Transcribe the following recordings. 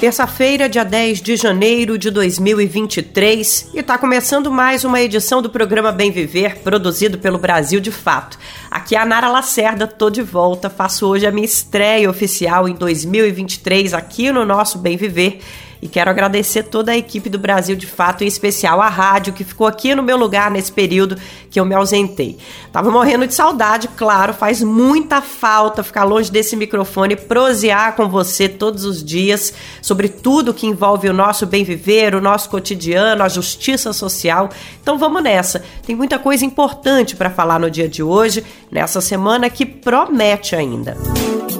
Terça-feira, dia 10 de janeiro de 2023, e está começando mais uma edição do programa Bem Viver, produzido pelo Brasil de Fato. Aqui é a Nara Lacerda, tô de volta, faço hoje a minha estreia oficial em 2023 aqui no nosso Bem Viver e quero agradecer toda a equipe do Brasil de Fato, em especial a rádio, que ficou aqui no meu lugar nesse período que eu me ausentei. Tava morrendo de saudade, claro, faz muita falta ficar longe desse microfone, prosear com você todos os dias sobre tudo que envolve o nosso bem viver, o nosso cotidiano, a justiça social. Então vamos nessa. Tem muita coisa importante para falar no dia de hoje, nessa semana que promete ainda. Música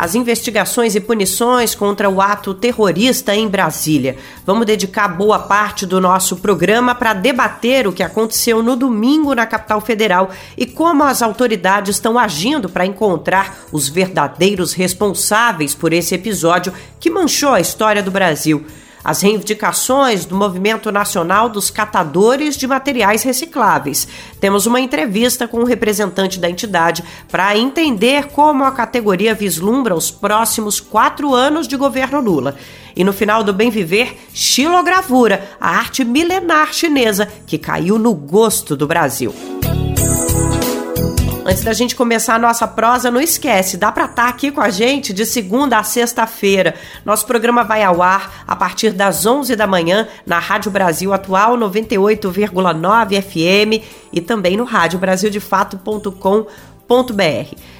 as investigações e punições contra o ato terrorista em Brasília. Vamos dedicar boa parte do nosso programa para debater o que aconteceu no domingo na capital federal e como as autoridades estão agindo para encontrar os verdadeiros responsáveis por esse episódio que manchou a história do Brasil as reivindicações do Movimento Nacional dos Catadores de Materiais Recicláveis. Temos uma entrevista com um representante da entidade para entender como a categoria vislumbra os próximos quatro anos de governo Lula. E no final do Bem Viver, xilogravura, a arte milenar chinesa que caiu no gosto do Brasil. Antes da gente começar a nossa prosa, não esquece, dá para estar tá aqui com a gente de segunda a sexta-feira. Nosso programa vai ao ar a partir das 11 da manhã na Rádio Brasil Atual 98,9 FM e também no radiobrasildefato.com.br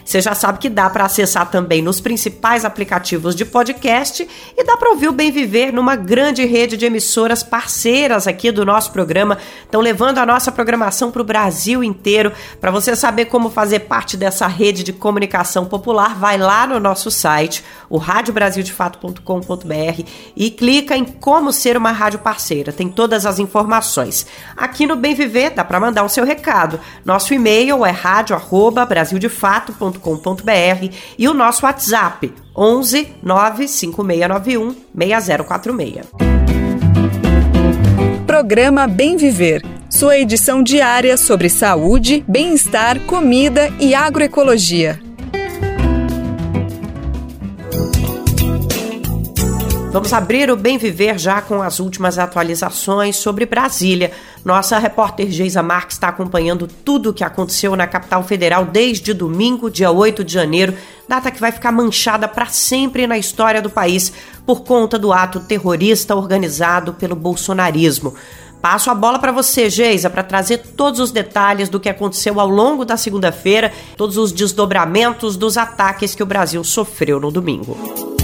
você já sabe que dá para acessar também nos principais aplicativos de podcast e dá para ouvir o Bem Viver numa grande rede de emissoras parceiras aqui do nosso programa. Estão levando a nossa programação para o Brasil inteiro. Para você saber como fazer parte dessa rede de comunicação popular, vai lá no nosso site, o radiobrasildefato.com.br e clica em como ser uma rádio parceira. Tem todas as informações. Aqui no Bem Viver dá para mandar o seu recado. Nosso e-mail é rádio@brasildefato brasildefato.com.br e o nosso WhatsApp 11 95691 6046. Programa Bem Viver, sua edição diária sobre saúde, bem-estar, comida e agroecologia. Vamos abrir o Bem Viver já com as últimas atualizações sobre Brasília. Nossa repórter Geisa Marques está acompanhando tudo o que aconteceu na capital federal desde domingo, dia 8 de janeiro, data que vai ficar manchada para sempre na história do país por conta do ato terrorista organizado pelo bolsonarismo. Passo a bola para você, Geisa, para trazer todos os detalhes do que aconteceu ao longo da segunda-feira, todos os desdobramentos dos ataques que o Brasil sofreu no domingo.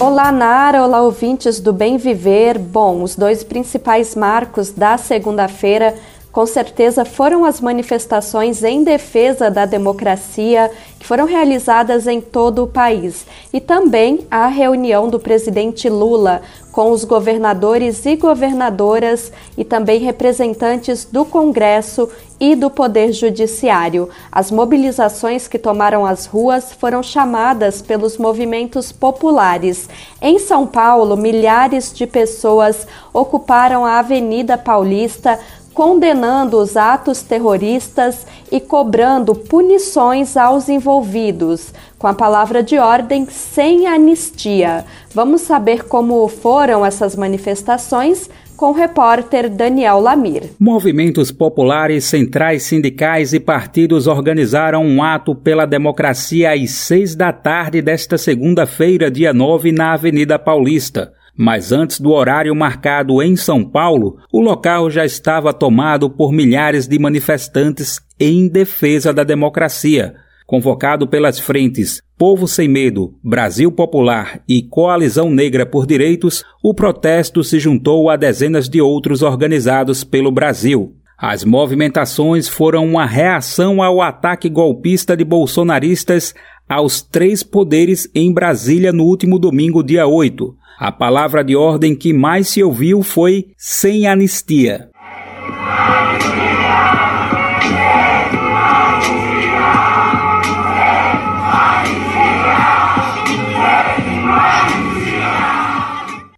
Olá, Nara. Olá, ouvintes do Bem Viver. Bom, os dois principais marcos da segunda-feira com certeza foram as manifestações em defesa da democracia que foram realizadas em todo o país e também a reunião do presidente Lula com os governadores e governadoras e também representantes do Congresso e do Poder Judiciário. As mobilizações que tomaram as ruas foram chamadas pelos movimentos populares. Em São Paulo, milhares de pessoas ocuparam a Avenida Paulista condenando os atos terroristas e cobrando punições aos envolvidos, com a palavra de ordem sem anistia. Vamos saber como foram essas manifestações com o repórter Daniel Lamir. Movimentos populares, centrais sindicais e partidos organizaram um ato pela democracia às seis da tarde desta segunda-feira, dia 9, na Avenida Paulista. Mas antes do horário marcado em São Paulo, o local já estava tomado por milhares de manifestantes em defesa da democracia. Convocado pelas frentes Povo Sem Medo, Brasil Popular e Coalizão Negra por Direitos, o protesto se juntou a dezenas de outros organizados pelo Brasil. As movimentações foram uma reação ao ataque golpista de bolsonaristas aos três poderes em Brasília no último domingo, dia 8. A palavra de ordem que mais se ouviu foi sem anistia.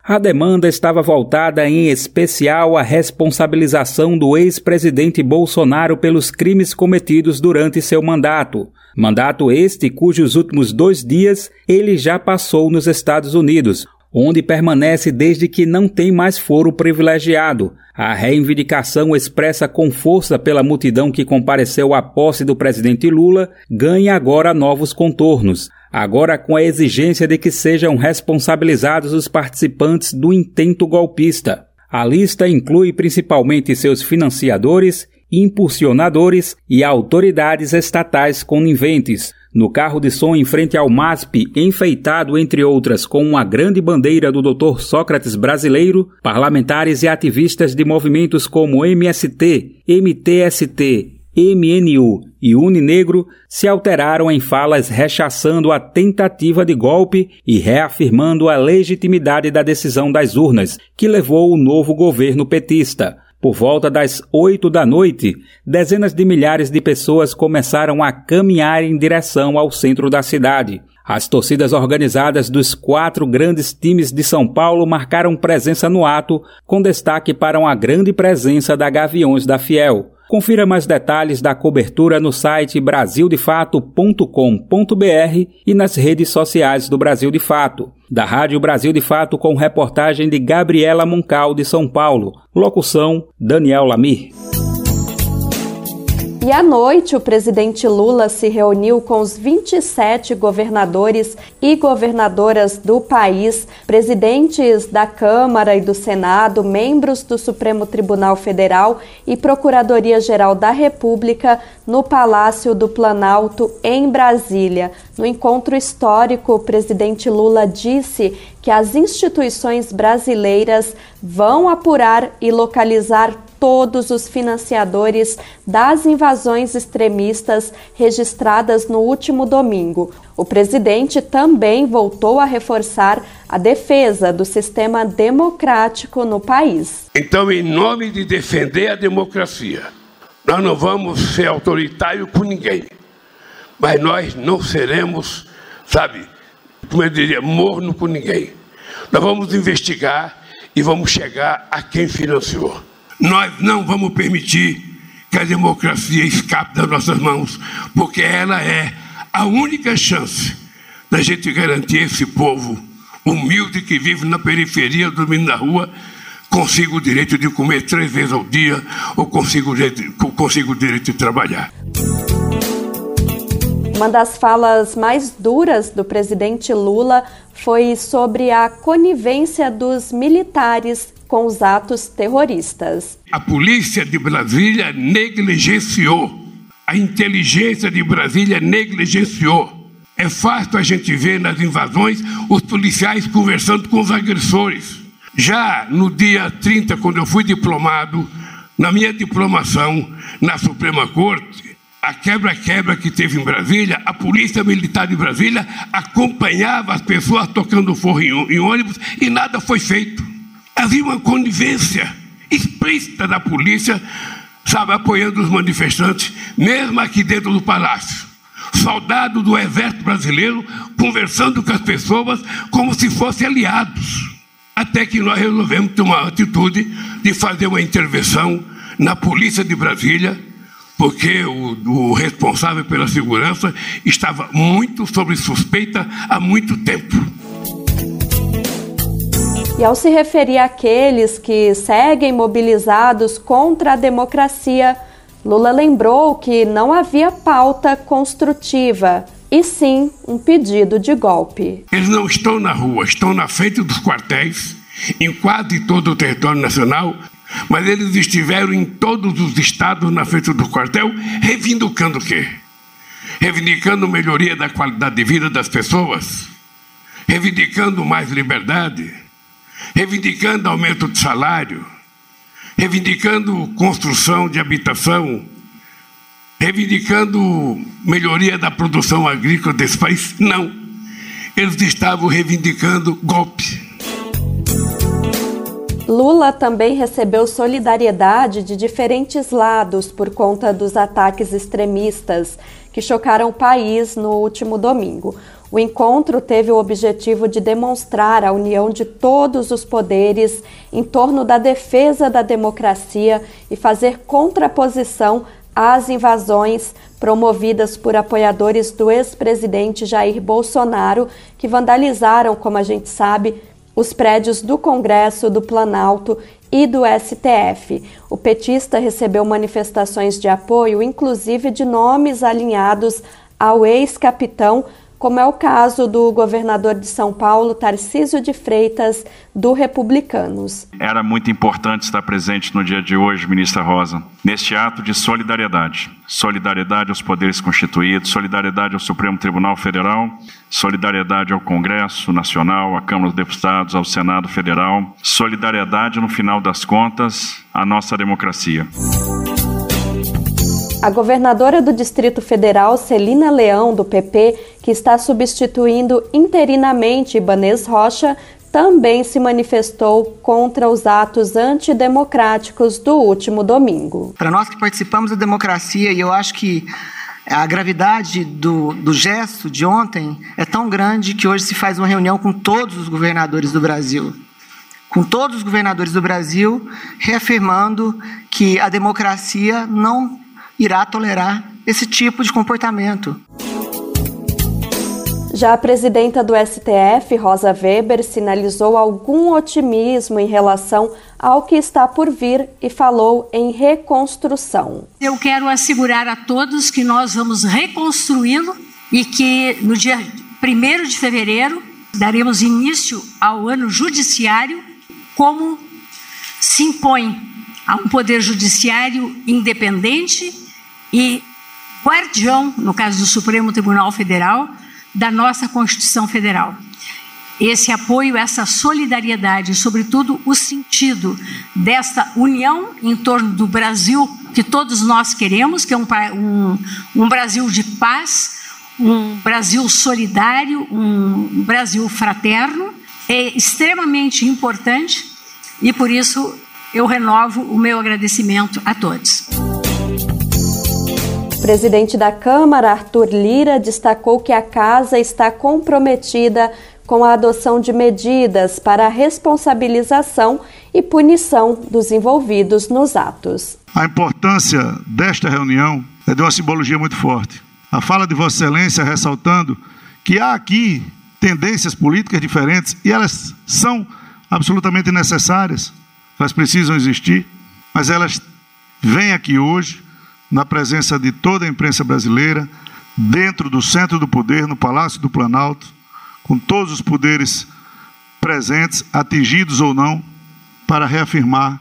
A demanda estava voltada em especial à responsabilização do ex-presidente Bolsonaro pelos crimes cometidos durante seu mandato. Mandato este cujos últimos dois dias ele já passou nos Estados Unidos, onde permanece desde que não tem mais foro privilegiado. A reivindicação expressa com força pela multidão que compareceu à posse do presidente Lula ganha agora novos contornos. Agora com a exigência de que sejam responsabilizados os participantes do intento golpista. A lista inclui principalmente seus financiadores, impulsionadores e autoridades estatais coniventes. No carro de som em frente ao MASP, enfeitado entre outras com uma grande bandeira do Dr. Sócrates brasileiro, parlamentares e ativistas de movimentos como MST, MTST, MNU e Uninegro se alteraram em falas rechaçando a tentativa de golpe e reafirmando a legitimidade da decisão das urnas, que levou o novo governo petista. Por volta das oito da noite, dezenas de milhares de pessoas começaram a caminhar em direção ao centro da cidade. As torcidas organizadas dos quatro grandes times de São Paulo marcaram presença no ato, com destaque para uma grande presença da Gaviões da Fiel. Confira mais detalhes da cobertura no site brasildefato.com.br e nas redes sociais do Brasil de Fato. Da Rádio Brasil de Fato com reportagem de Gabriela Moncal de São Paulo. Locução Daniel Lamir. E à noite, o presidente Lula se reuniu com os 27 governadores e governadoras do país, presidentes da Câmara e do Senado, membros do Supremo Tribunal Federal e Procuradoria-Geral da República no Palácio do Planalto, em Brasília. No encontro histórico, o presidente Lula disse que as instituições brasileiras vão apurar e localizar todos os financiadores das invasões extremistas registradas no último domingo. O presidente também voltou a reforçar a defesa do sistema democrático no país. Então, em nome de defender a democracia, nós não vamos ser autoritários com ninguém, mas nós não seremos, sabe, como eu diria, morno com ninguém. Nós vamos investigar e vamos chegar a quem financiou. Nós não vamos permitir que a democracia escape das nossas mãos, porque ela é a única chance da gente garantir esse povo humilde que vive na periferia, dormindo na rua, consiga o direito de comer três vezes ao dia ou consiga o direito, o direito de trabalhar. Uma das falas mais duras do presidente Lula foi sobre a conivência dos militares com os atos terroristas. A polícia de Brasília negligenciou, a inteligência de Brasília negligenciou. É fácil a gente ver nas invasões os policiais conversando com os agressores. Já no dia 30, quando eu fui diplomado, na minha diplomação na Suprema Corte, a quebra-quebra que teve em Brasília, a Polícia Militar de Brasília acompanhava as pessoas tocando forro em, ônibus e nada foi feito. Havia uma conivência explícita da polícia, sabe, apoiando os manifestantes, mesmo aqui dentro do palácio. Soldado do Exército Brasileiro conversando com as pessoas como se fossem aliados. Até que nós resolvemos tomar a atitude de fazer uma intervenção na Polícia de Brasília porque o, o, responsável pela segurança estava muito sob suspeita há muito tempo. E ao se referir àqueles que seguem mobilizados contra a democracia, Lula lembrou que não havia pauta construtiva, e sim um pedido de golpe. Eles não estão na rua, estão na frente dos quartéis, em quase todo o território nacional, mas eles estiveram em todos os estados na frente do quartel, reivindicando o quê? Reivindicando melhoria da qualidade de vida das pessoas, reivindicando mais liberdade, reivindicando aumento de salário, reivindicando construção de habitação, reivindicando melhoria da produção agrícola desse país. Não. Eles estavam reivindicando golpe. Lula também recebeu solidariedade de diferentes lados por conta dos ataques extremistas que chocaram o país no último domingo. O encontro teve o objetivo de demonstrar a união de todos os poderes em torno da defesa da democracia e fazer contraposição às invasões promovidas por apoiadores do ex-presidente Jair Bolsonaro, que vandalizaram, como a gente sabe, os prédios do Congresso, do Planalto e do STF. O petista recebeu manifestações de apoio, inclusive de nomes alinhados ao ex-capitão como é o caso do governador de São Paulo, Tarcísio de Freitas, do Republicanos. Era muito importante estar presente no dia de hoje, ministra Rosa, neste ato de solidariedade. Solidariedade aos poderes constituídos, solidariedade ao Supremo Tribunal Federal, solidariedade ao Congresso Nacional, à Câmara dos Deputados, ao Senado Federal, solidariedade, no final das contas, à nossa democracia. A governadora do Distrito Federal, Celina Leão, do PP, que está substituindo interinamente Ibanez Rocha, também se manifestou contra os atos antidemocráticos do último domingo. Para nós que participamos da democracia, e eu acho que a gravidade do, do gesto de ontem é tão grande que hoje se faz uma reunião com todos os governadores do Brasil. Com todos os governadores do Brasil, reafirmando que a democracia não irá tolerar esse tipo de comportamento. Já a presidenta do STF, Rosa Weber, sinalizou algum otimismo em relação ao que está por vir e falou em reconstrução. Eu quero assegurar a todos que nós vamos reconstruí-lo e que no dia 1 de fevereiro daremos início ao ano judiciário como se impõe a um poder judiciário independente e guardião, no caso do Supremo Tribunal Federal, da nossa Constituição Federal. Esse apoio, essa solidariedade, sobretudo o sentido desta união em torno do Brasil que todos nós queremos, que é um, um, um Brasil de paz, um Brasil solidário, um Brasil fraterno, é extremamente importante e por isso eu renovo o meu agradecimento a todos. Presidente da Câmara, Arthur Lira, destacou que a casa está comprometida com a adoção de medidas para a responsabilização e punição dos envolvidos nos atos. A importância desta reunião é de uma simbologia muito forte. A fala de Vossa Excelência ressaltando que há aqui tendências políticas diferentes e elas são absolutamente necessárias, elas precisam existir, mas elas vêm aqui hoje na presença de toda a imprensa brasileira, dentro do centro do poder, no Palácio do Planalto, com todos os poderes presentes, atingidos ou não, para reafirmar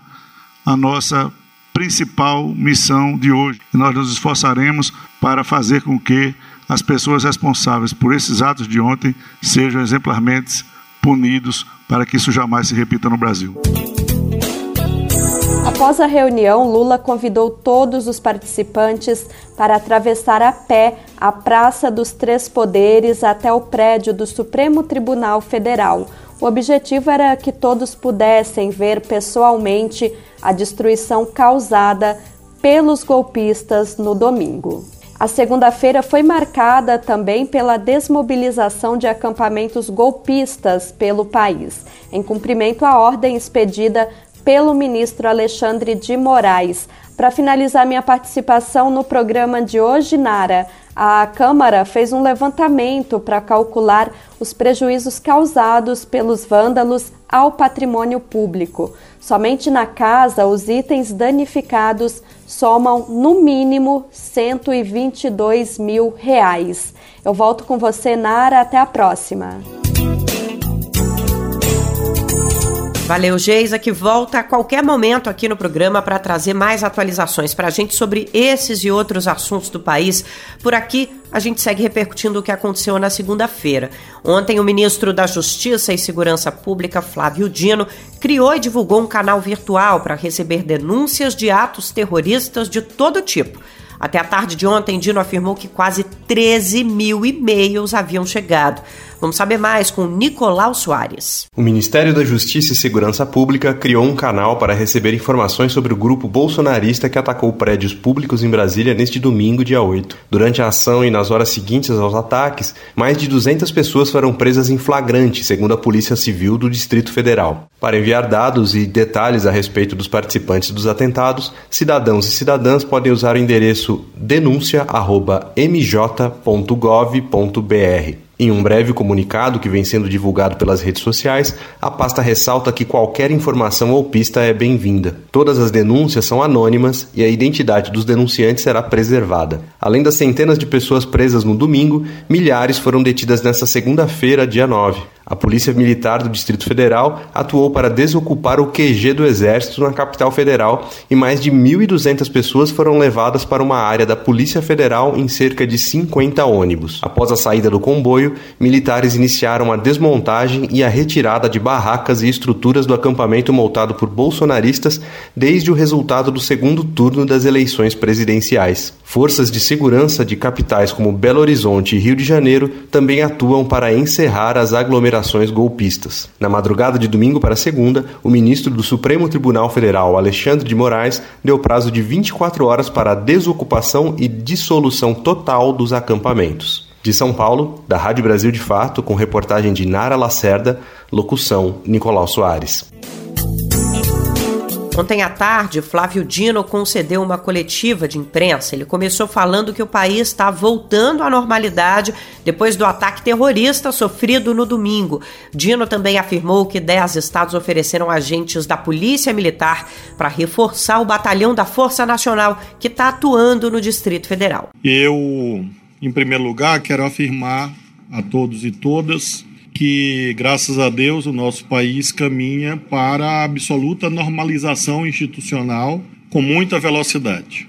a nossa principal missão de hoje. Nós nos esforçaremos para fazer com que as pessoas responsáveis por esses atos de ontem sejam exemplarmente punidos para que isso jamais se repita no Brasil. Após a reunião, Lula convidou todos os participantes para atravessar a pé a Praça dos Três Poderes até o prédio do Supremo Tribunal Federal. O objetivo era que todos pudessem ver pessoalmente a destruição causada pelos golpistas no domingo. A segunda-feira foi marcada também pela desmobilização de acampamentos golpistas pelo país, em cumprimento à ordem expedida pelo ministro Alexandre de Moraes. Para finalizar minha participação no programa de hoje, Nara, a Câmara fez um levantamento para calcular os prejuízos causados pelos vândalos ao patrimônio público. Somente na casa, os itens danificados somam no mínimo 122 mil reais. Eu volto com você, Nara. Até a próxima. Valeu, Geisa, que volta a qualquer momento aqui no programa para trazer mais atualizações para a gente sobre esses e outros assuntos do país. Por aqui, a gente segue repercutindo o que aconteceu na segunda-feira. Ontem, o ministro da Justiça e Segurança Pública, Flávio Dino, criou e divulgou um canal virtual para receber denúncias de atos terroristas de todo tipo. Até a tarde de ontem, Dino afirmou que quase 13 mil e-mails haviam chegado. Vamos saber mais com Nicolau Soares. O Ministério da Justiça e Segurança Pública criou um canal para receber informações sobre o grupo bolsonarista que atacou prédios públicos em Brasília neste domingo, dia 8. Durante a ação e nas horas seguintes aos ataques, mais de 200 pessoas foram presas em flagrante, segundo a Polícia Civil do Distrito Federal. Para enviar dados e detalhes a respeito dos participantes dos atentados, cidadãos e cidadãs podem usar o endereço denúncia@mj.gov.br. Em um breve comunicado que vem sendo divulgado pelas redes sociais, a pasta ressalta que qualquer informação ou pista é bem-vinda. Todas as denúncias são anônimas e a identidade dos denunciantes será preservada. Além das centenas de pessoas presas no domingo, milhares foram detidas nesta segunda-feira, dia 9. A Polícia Militar do Distrito Federal atuou para desocupar o QG do Exército na capital federal e mais de 1.200 pessoas foram levadas para uma área da Polícia Federal em cerca de 50 ônibus. Após a saída do comboio, militares iniciaram a desmontagem e a retirada de barracas e estruturas do acampamento montado por bolsonaristas desde o resultado do segundo turno das eleições presidenciais. Forças de segurança de capitais como Belo Horizonte e Rio de Janeiro também atuam para encerrar as aglomerações golpistas. Na madrugada de domingo para segunda, o ministro do Supremo Tribunal Federal, Alexandre de Moraes, deu prazo de 24 horas para a desocupação e dissolução total dos acampamentos. De São Paulo, da Rádio Brasil de Fato, com reportagem de Nara Lacerda, locução Nicolau Soares. Ontem à tarde, Flávio Dino concedeu uma coletiva de imprensa. Ele começou falando que o país está voltando à normalidade depois do ataque terrorista sofrido no domingo. Dino também afirmou que 10 estados ofereceram agentes da Polícia Militar para reforçar o batalhão da Força Nacional que está atuando no Distrito Federal. Eu, em primeiro lugar, quero afirmar a todos e todas que, graças a Deus, o nosso país caminha para a absoluta normalização institucional com muita velocidade.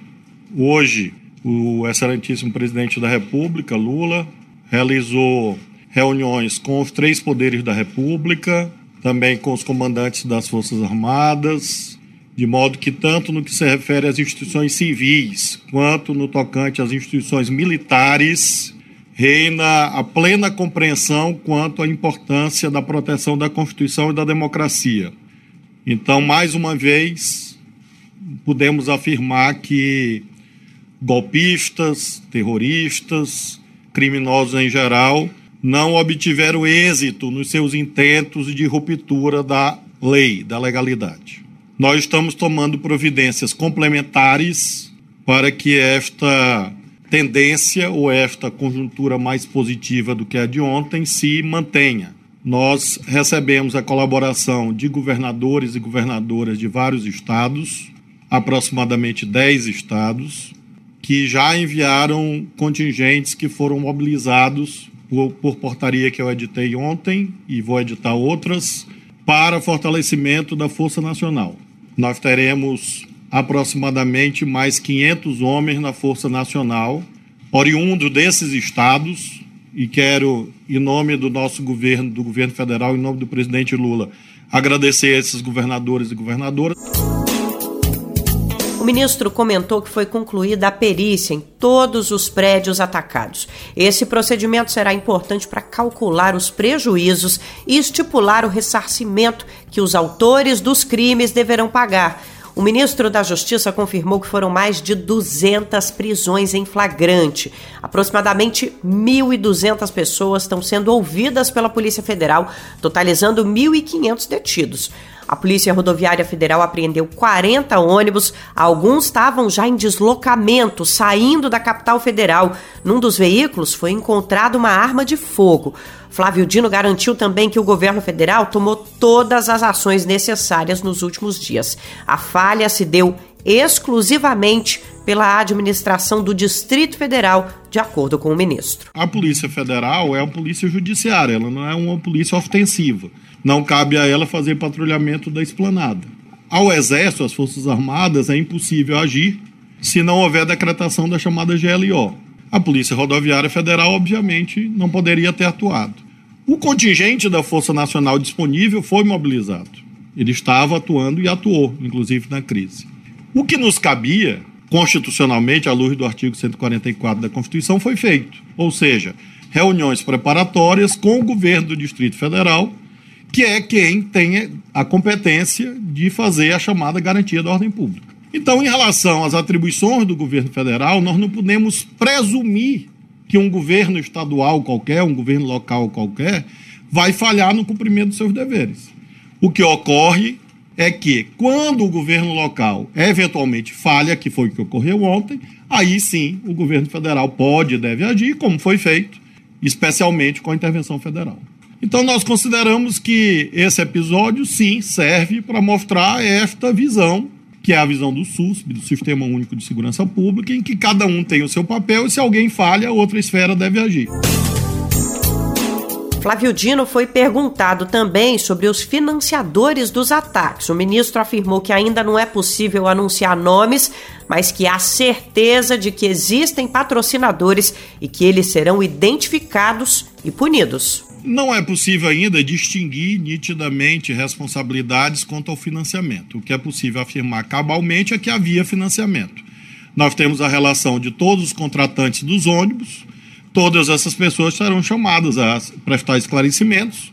Hoje, o excelentíssimo presidente da República, Lula, realizou reuniões com os três poderes da República, também com os comandantes das Forças Armadas, de modo que, tanto no que se refere às instituições civis, quanto no tocante às instituições militares, reina a plena compreensão quanto à importância da proteção da Constituição e da democracia. Então, mais uma vez, podemos afirmar que golpistas, terroristas, criminosos em geral, não obtiveram êxito nos seus intentos de ruptura da lei, da legalidade. Nós estamos tomando providências complementares para que esta tendência ou esta conjuntura mais positiva do que a de ontem se mantenha. Nós recebemos a colaboração de governadores e governadoras de vários estados, aproximadamente 10 estados, que já enviaram contingentes que foram mobilizados por, por portaria que eu editei ontem e vou editar outras para fortalecimento da Força Nacional. Nós teremos aproximadamente mais 500 homens na Força Nacional, oriundo desses estados, e quero, em nome do nosso governo, do governo federal, em nome do presidente Lula, agradecer a esses governadores e governadoras. O ministro comentou que foi concluída a perícia em todos os prédios atacados. Esse procedimento será importante para calcular os prejuízos e estipular o ressarcimento que os autores dos crimes deverão pagar o ministro da Justiça confirmou que foram mais de 200 prisões em flagrante. Aproximadamente 1.200 pessoas estão sendo ouvidas pela Polícia Federal, totalizando 1.500 detidos. A Polícia Rodoviária Federal apreendeu 40 ônibus, alguns estavam já em deslocamento, saindo da capital federal. Num dos veículos foi encontrada uma arma de fogo. Flávio Dino garantiu também que o governo federal tomou todas as ações necessárias nos últimos dias. A falha se deu exclusivamente pela administração do Distrito Federal, de acordo com o ministro. A Polícia Federal é uma polícia judiciária, ela não é uma polícia ofensiva. Não cabe a ela fazer patrulhamento da esplanada. Ao Exército, às Forças Armadas, é impossível agir se não houver decretação da chamada GLO. A Polícia Rodoviária Federal, obviamente, não poderia ter atuado. O contingente da Força Nacional disponível foi mobilizado. Ele estava atuando e atuou, inclusive na crise. O que nos cabia constitucionalmente, à luz do artigo 144 da Constituição, foi feito. Ou seja, reuniões preparatórias com o governo do Distrito Federal, que é quem tem a competência de fazer a chamada garantia da ordem pública. Então, em relação às atribuições do governo federal, nós não podemos presumir que um governo estadual qualquer, um governo local qualquer, vai falhar no cumprimento dos seus deveres. O que ocorre é que, quando o governo local eventualmente falha, que foi o que ocorreu ontem, aí sim o governo federal pode e deve agir, como foi feito, especialmente com a intervenção federal. Então, nós consideramos que esse episódio, sim, serve para mostrar esta visão, que é a visão do SUSP, do Sistema Único de Segurança Pública, em que cada um tem o seu papel e, se alguém falha, outra esfera deve agir. Flávio Dino foi perguntado também sobre os financiadores dos ataques. O ministro afirmou que ainda não é possível anunciar nomes, mas que há certeza de que existem patrocinadores e que eles serão identificados e punidos. Não é possível ainda distinguir nitidamente responsabilidades quanto ao financiamento. O que é possível afirmar cabalmente é que havia financiamento. Nós temos a relação de todos os contratantes dos ônibus, todas essas pessoas serão chamadas a prestar esclarecimentos,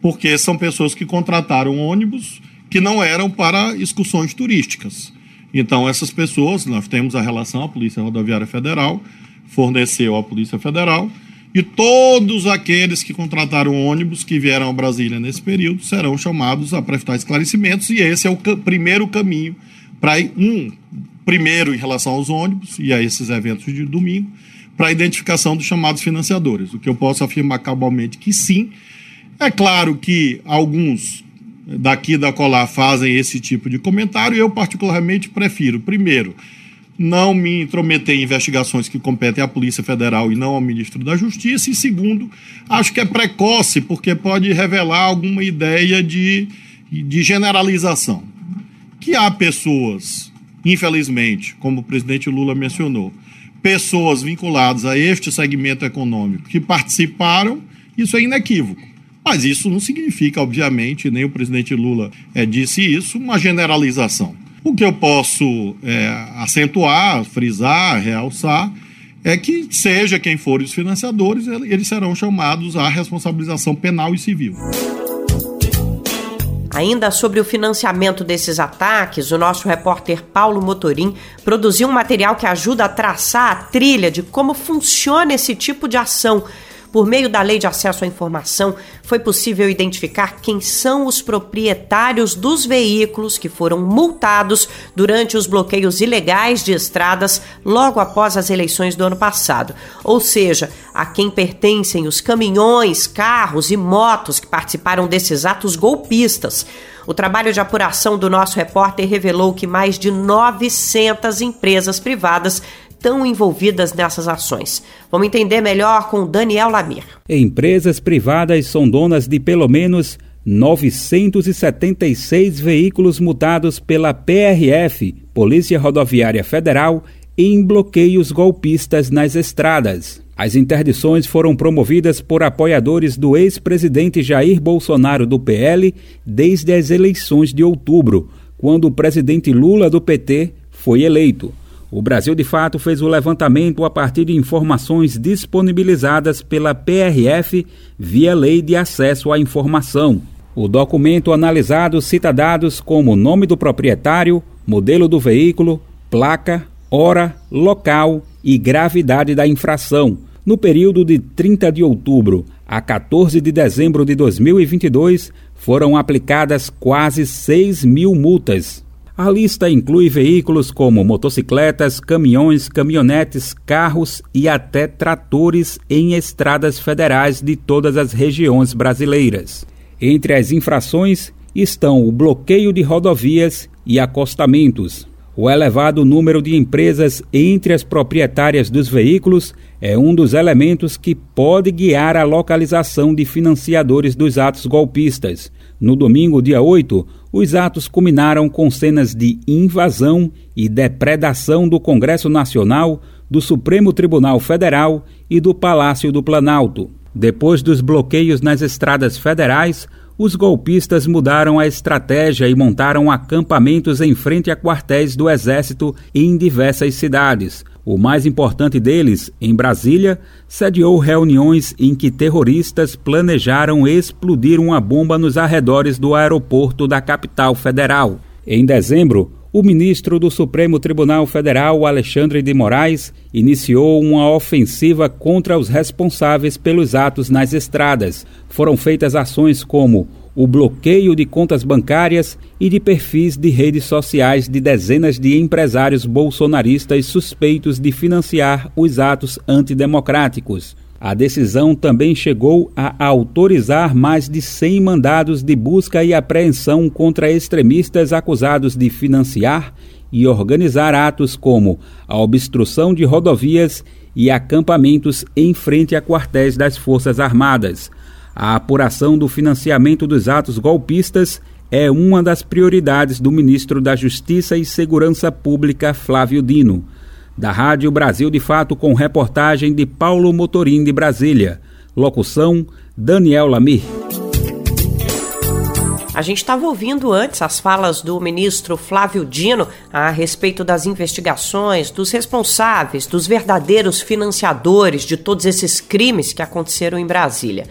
porque são pessoas que contrataram ônibus que não eram para excursões turísticas. Então, essas pessoas, nós temos a relação, a Polícia Rodoviária Federal forneceu à Polícia Federal, e todos aqueles que contrataram ônibus que vieram a Brasília nesse período serão chamados a prestar esclarecimentos, e esse é o primeiro caminho para um, primeiro em relação aos ônibus e a esses eventos de domingo, para a identificação dos chamados financiadores. O que eu posso afirmar cabalmente que sim. É claro que alguns daqui da colar fazem esse tipo de comentário, eu particularmente prefiro, primeiro, não me intrometer em investigações que competem à Polícia Federal e não ao Ministro da Justiça, e segundo, acho que é precoce, porque pode revelar alguma ideia de, de generalização. Que há pessoas, infelizmente, como o presidente Lula mencionou, pessoas vinculadas a este segmento econômico que participaram, isso é inequívoco. Mas isso não significa, obviamente, nem o presidente Lula é, disse isso, uma generalização. O que eu posso é, acentuar, frisar, realçar, é que, seja quem for os financiadores, eles serão chamados à responsabilização penal e civil. Ainda sobre o financiamento desses ataques, o nosso repórter Paulo Motorim produziu um material que ajuda a traçar a trilha de como funciona esse tipo de ação por meio da Lei de Acesso à Informação, foi possível identificar quem são os proprietários dos veículos que foram multados durante os bloqueios ilegais de estradas logo após as eleições do ano passado. Ou seja, a quem pertencem os caminhões, carros e motos que participaram desses atos golpistas. O trabalho de apuração do nosso repórter revelou que mais de 900 empresas privadas estão envolvidas nessas ações. Vamos entender melhor com Daniel Lamir. Empresas privadas são donas de pelo menos 976 veículos multados pela PRF, Polícia Rodoviária Federal, em bloqueios golpistas nas estradas. As interdições foram promovidas por apoiadores do ex-presidente Jair Bolsonaro do PL desde as eleições de outubro, quando o presidente Lula do PT foi eleito. O Brasil de Fato fez o levantamento a partir de informações disponibilizadas pela PRF via Lei de Acesso à Informação. O documento analisado cita dados como nome do proprietário, modelo do veículo, placa, hora, local e gravidade da infração. No período de 30 de outubro a 14 de dezembro de 2022, foram aplicadas quase 6 mil multas. A lista inclui veículos como motocicletas, caminhões, caminhonetes, carros e até tratores em estradas federais de todas as regiões brasileiras. Entre as infrações estão o bloqueio de rodovias e acostamentos. O elevado número de empresas entre as proprietárias dos veículos é um dos elementos que pode guiar a localização de financiadores dos atos golpistas. No domingo, dia 8, os atos culminaram com cenas de invasão e depredação do Congresso Nacional, do Supremo Tribunal Federal e do Palácio do Planalto. Depois dos bloqueios nas estradas federais, os golpistas mudaram a estratégia e montaram acampamentos em frente a quartéis do Exército em diversas cidades. O mais importante deles, em Brasília, sediou reuniões em que terroristas planejaram explodir uma bomba nos arredores do aeroporto da capital federal. Em dezembro, o ministro do Supremo Tribunal Federal, Alexandre de Moraes, iniciou uma ofensiva contra os responsáveis pelos atos nas estradas. Foram feitas ações como o bloqueio de contas bancárias e de perfis de redes sociais de dezenas de empresários bolsonaristas suspeitos de financiar os atos antidemocráticos. A decisão também chegou a autorizar mais de 100 mandados de busca e apreensão contra extremistas acusados de financiar e organizar atos como a obstrução de rodovias e acampamentos em frente a quartéis das Forças Armadas. A apuração do financiamento dos atos golpistas é uma das prioridades do ministro da Justiça e Segurança Pública, Flávio Dino da Rádio Brasil de Fato com reportagem de Paulo Motorim de Brasília. Locução Daniel Lamir. A gente estava ouvindo antes as falas do ministro Flávio Dino a respeito das investigações, dos responsáveis, dos verdadeiros financiadores de todos esses crimes que aconteceram em Brasília.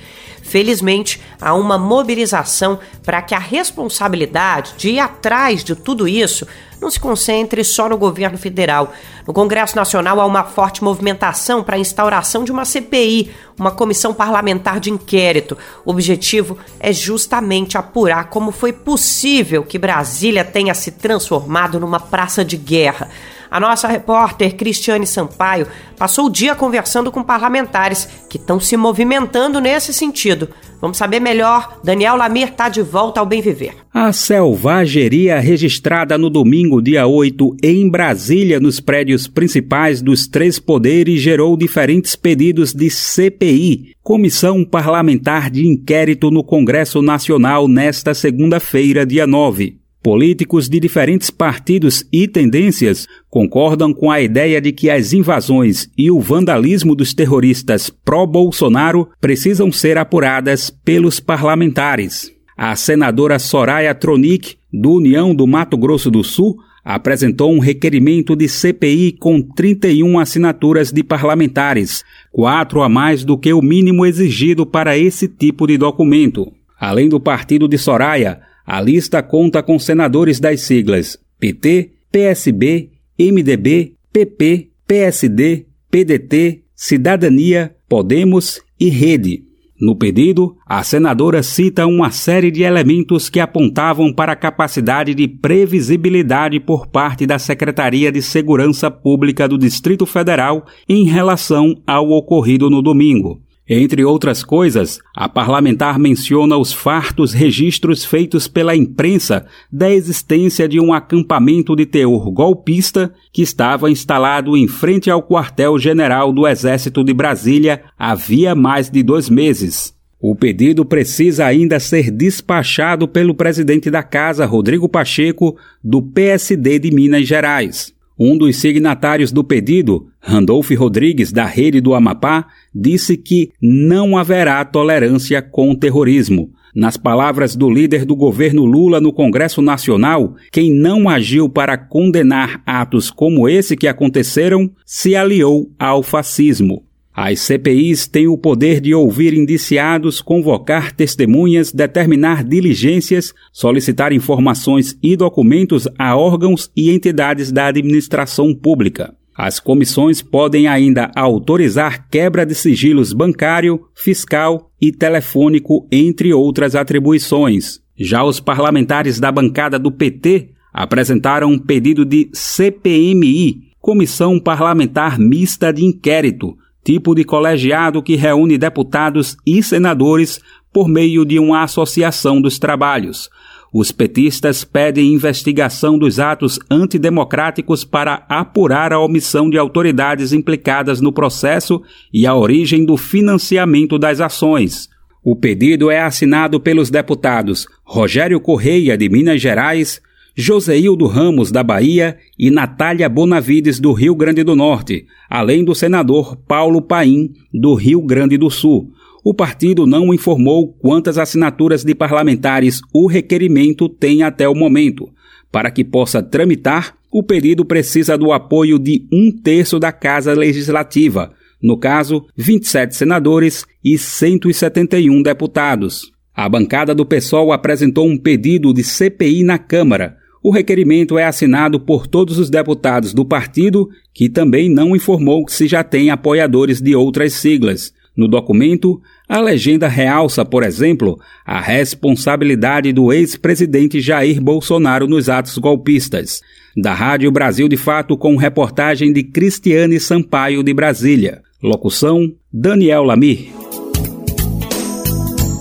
Felizmente, há uma mobilização para que a responsabilidade de ir atrás de tudo isso não se concentre só no governo federal. No Congresso Nacional há uma forte movimentação para a instauração de uma CPI, uma comissão parlamentar de inquérito. O objetivo é justamente apurar como foi possível que Brasília tenha se transformado numa praça de guerra. A nossa repórter Cristiane Sampaio passou o dia conversando com parlamentares que estão se movimentando nesse sentido. Vamos saber melhor. Daniel Lamir está de volta ao Bem Viver. A selvageria registrada no domingo, dia 8, em Brasília, nos prédios principais dos três poderes, gerou diferentes pedidos de CPI, Comissão Parlamentar de Inquérito no Congresso Nacional, nesta segunda-feira, dia 9. Políticos de diferentes partidos e tendências concordam com a ideia de que as invasões e o vandalismo dos terroristas pró-Bolsonaro precisam ser apuradas pelos parlamentares. A senadora Soraya Tronic, do União do Mato Grosso do Sul, apresentou um requerimento de CPI com 31 assinaturas de parlamentares, quatro a mais do que o mínimo exigido para esse tipo de documento. Além do partido de Soraya, a lista conta com senadores das siglas PT, PSB, MDB, PP, PSD, PDT, Cidadania, Podemos e Rede. No pedido, a senadora cita uma série de elementos que apontavam para a capacidade de previsibilidade por parte da Secretaria de Segurança Pública do Distrito Federal em relação ao ocorrido no domingo. Entre outras coisas, a parlamentar menciona os fartos registros feitos pela imprensa da existência de um acampamento de teor golpista que estava instalado em frente ao quartel-general do Exército de Brasília havia mais de dois meses. O pedido precisa ainda ser despachado pelo presidente da Casa, Rodrigo Pacheco, do PSD de Minas Gerais. Um dos signatários do pedido, Randolph Rodrigues, da Rede do Amapá, disse que não haverá tolerância com o terrorismo. Nas palavras do líder do governo Lula no Congresso Nacional, quem não agiu para condenar atos como esse que aconteceram se aliou ao fascismo. As CPIs têm o poder de ouvir indiciados, convocar testemunhas, determinar diligências, solicitar informações e documentos a órgãos e entidades da administração pública. As comissões podem ainda autorizar quebra de sigilos bancário, fiscal e telefônico, entre outras atribuições. Já os parlamentares da bancada do PT apresentaram um pedido de CPMI, Comissão Parlamentar Mista de Inquérito, tipo de colegiado que reúne deputados e senadores por meio de uma associação dos trabalhos. Os petistas pedem investigação dos atos antidemocráticos para apurar a omissão de autoridades implicadas no processo e a origem do financiamento das ações. O pedido é assinado pelos deputados Rogério Correia, de Minas Gerais, Joseildo Ramos, da Bahia, e Natália Bonavides, do Rio Grande do Norte, além do senador Paulo Paim, do Rio Grande do Sul. o partido não informou quantas assinaturas de parlamentares o requerimento tem até o momento. Para que possa tramitar, o pedido precisa do apoio de um terço da Casa Legislativa, no caso, 27 senadores e 171 deputados. A bancada do PSOL apresentou um pedido de CPI na Câmara. O requerimento é assinado por todos os deputados do partido, que também não informou se já tem apoiadores de outras siglas. No documento, a legenda realça, por exemplo, a responsabilidade do ex-presidente Jair Bolsonaro nos atos golpistas. Da Rádio Brasil de Fato, com reportagem de Cristiane Sampaio de Brasília. Locução: Daniel Lamir.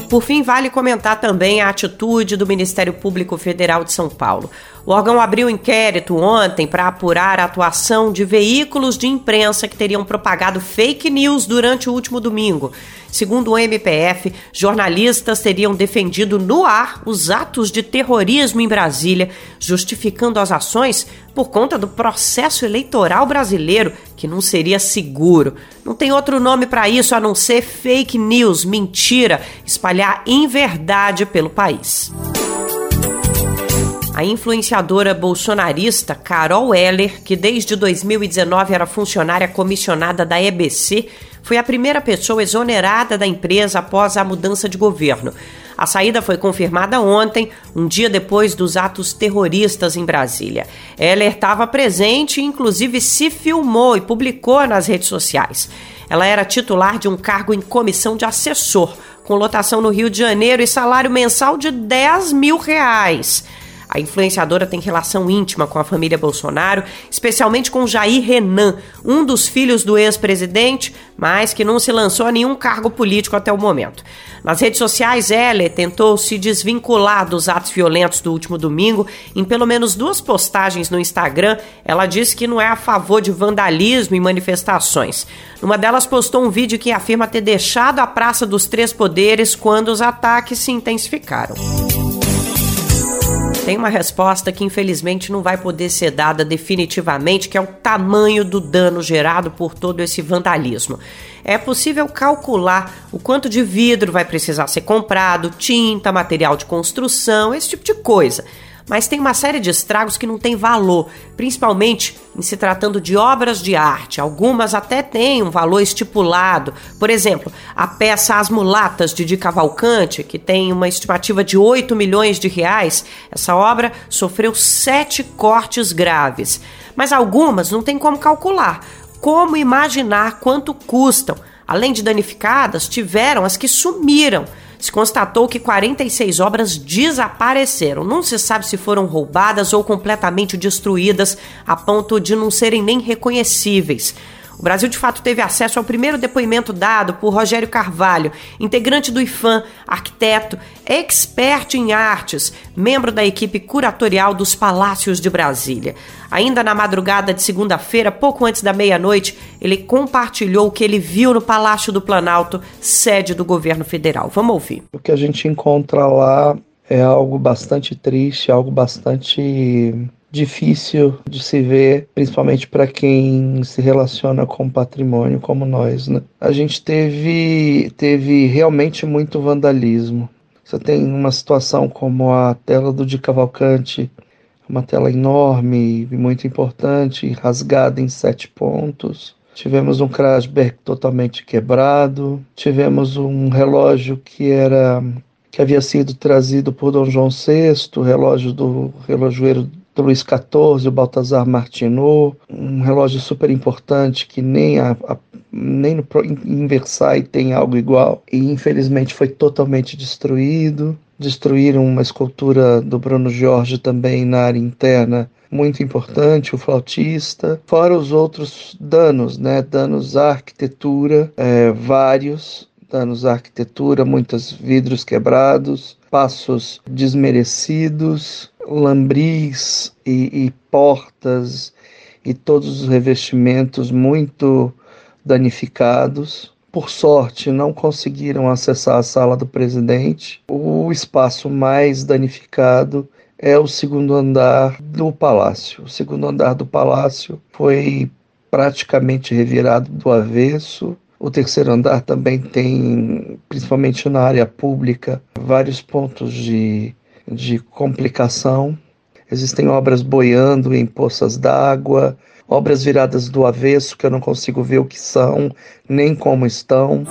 Por fim, vale comentar também a atitude do Ministério Público Federal de São Paulo. O órgão abriu inquérito ontem para apurar a atuação de veículos de imprensa que teriam propagado fake news durante o último domingo. Segundo o MPF, jornalistas teriam defendido no ar os atos de terrorismo em Brasília, justificando as ações por conta do processo eleitoral brasileiro, que não seria seguro. Não tem outro nome para isso a não ser fake news, mentira, espalhar inverdade pelo país. A influenciadora bolsonarista Carol Heller, que desde 2019 era funcionária comissionada da EBC, foi a primeira pessoa exonerada da empresa após a mudança de governo. A saída foi confirmada ontem, um dia depois dos atos terroristas em Brasília. Heller estava presente e, inclusive, se filmou e publicou nas redes sociais. Ela era titular de um cargo em comissão de assessor, com lotação no Rio de Janeiro e salário mensal de 10 mil reais. A influenciadora tem relação íntima com a família Bolsonaro, especialmente com Jair Renan, um dos filhos do ex-presidente, mas que não se lançou a nenhum cargo político até o momento. Nas redes sociais, Heller tentou se desvincular dos atos violentos do último domingo. Em pelo menos duas postagens no Instagram, ela disse que não é a favor de vandalismo e manifestações. Numa delas, postou um vídeo que afirma ter deixado a Praça dos Três Poderes quando os ataques se intensificaram tem uma resposta que infelizmente não vai poder ser dada definitivamente, que é o tamanho do dano gerado por todo esse vandalismo. É possível calcular o quanto de vidro vai precisar ser comprado, tinta, material de construção, esse tipo de coisa mas tem uma série de estragos que não tem valor, principalmente em se tratando de obras de arte. Algumas até têm um valor estipulado. Por exemplo, a peça As Mulatas de Di Cavalcante, que tem uma estimativa de 8 milhões de reais, essa obra sofreu sete cortes graves. Mas algumas não tem como calcular. Como imaginar quanto custam? Além de danificadas, tiveram as que sumiram se constatou que 46 obras desapareceram. Não se sabe se foram roubadas ou completamente destruídas a ponto de não serem nem reconhecíveis. O Brasil, de fato, teve acesso ao primeiro depoimento dado por Rogério Carvalho, integrante do IFAM, arquiteto, expert em artes, membro da equipe curatorial dos Palácios de Brasília. Ainda na madrugada de segunda-feira, pouco antes da meia-noite, ele compartilhou o que ele viu no Palácio do Planalto, sede do governo federal. Vamos ouvir. O que a gente encontra lá é algo bastante triste, algo bastante difícil de se ver, principalmente para quem se relaciona com patrimônio como nós. Né? A gente teve, teve realmente muito vandalismo. Você tem uma situação como a tela do Di Cavalcante, uma tela enorme e muito importante, rasgada em sete pontos. Tivemos um Krasberg totalmente quebrado. Tivemos um relógio que era que havia sido trazido por Dom João VI, relógio do relojoeiro do Luís XIV, o Baltazar Martinot, um relógio super importante que nem, a, a, nem no, em Versailles tem algo igual e infelizmente foi totalmente destruído. Destruíram uma escultura do Bruno Jorge também na área interna muito importante, o flautista, fora os outros danos, né? Danos à arquitetura, é, vários danos à arquitetura, muitos vidros quebrados, passos desmerecidos, lambris e, e portas e todos os revestimentos muito danificados. Por sorte, não conseguiram acessar a sala do presidente. O espaço mais danificado é o segundo andar do palácio. O segundo andar do palácio foi praticamente revirado do avesso. O terceiro andar também tem, principalmente na área pública, vários pontos de, de complicação. Existem obras boiando em poças d'água, obras viradas do avesso que eu não consigo ver o que são, nem como estão.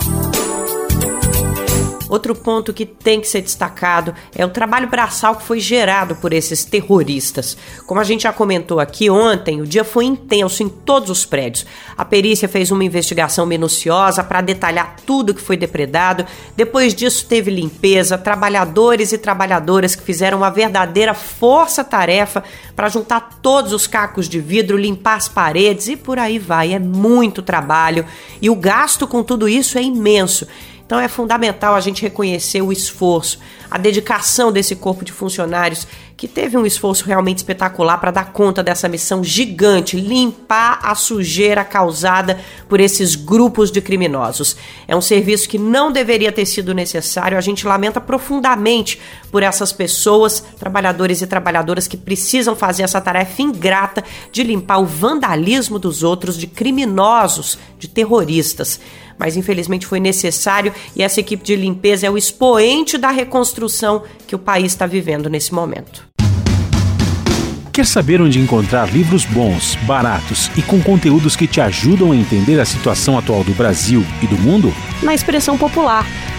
Outro ponto que tem que ser destacado é o trabalho braçal que foi gerado por esses terroristas. Como a gente já comentou aqui ontem, o dia foi intenso em todos os prédios. A perícia fez uma investigação minuciosa para detalhar tudo que foi depredado. Depois disso, teve limpeza, trabalhadores e trabalhadoras que fizeram uma verdadeira força-tarefa para juntar todos os cacos de vidro, limpar as paredes e por aí vai. É muito trabalho e o gasto com tudo isso é imenso. Então é fundamental a gente reconhecer o esforço, a dedicação desse corpo de funcionários que teve um esforço realmente espetacular para dar conta dessa missão gigante, limpar a sujeira causada por esses grupos de criminosos. É um serviço que não deveria ter sido necessário. A gente lamenta profundamente por essas pessoas, trabalhadores e trabalhadoras que precisam fazer essa tarefa ingrata de limpar o vandalismo dos outros, de criminosos, de terroristas mas infelizmente foi necessário e essa equipe de limpeza é o expoente da reconstrução que o país está vivendo nesse momento. Quer saber onde encontrar livros bons, baratos e com conteúdos que te ajudam a entender a situação atual do Brasil e do mundo? Na expressão popular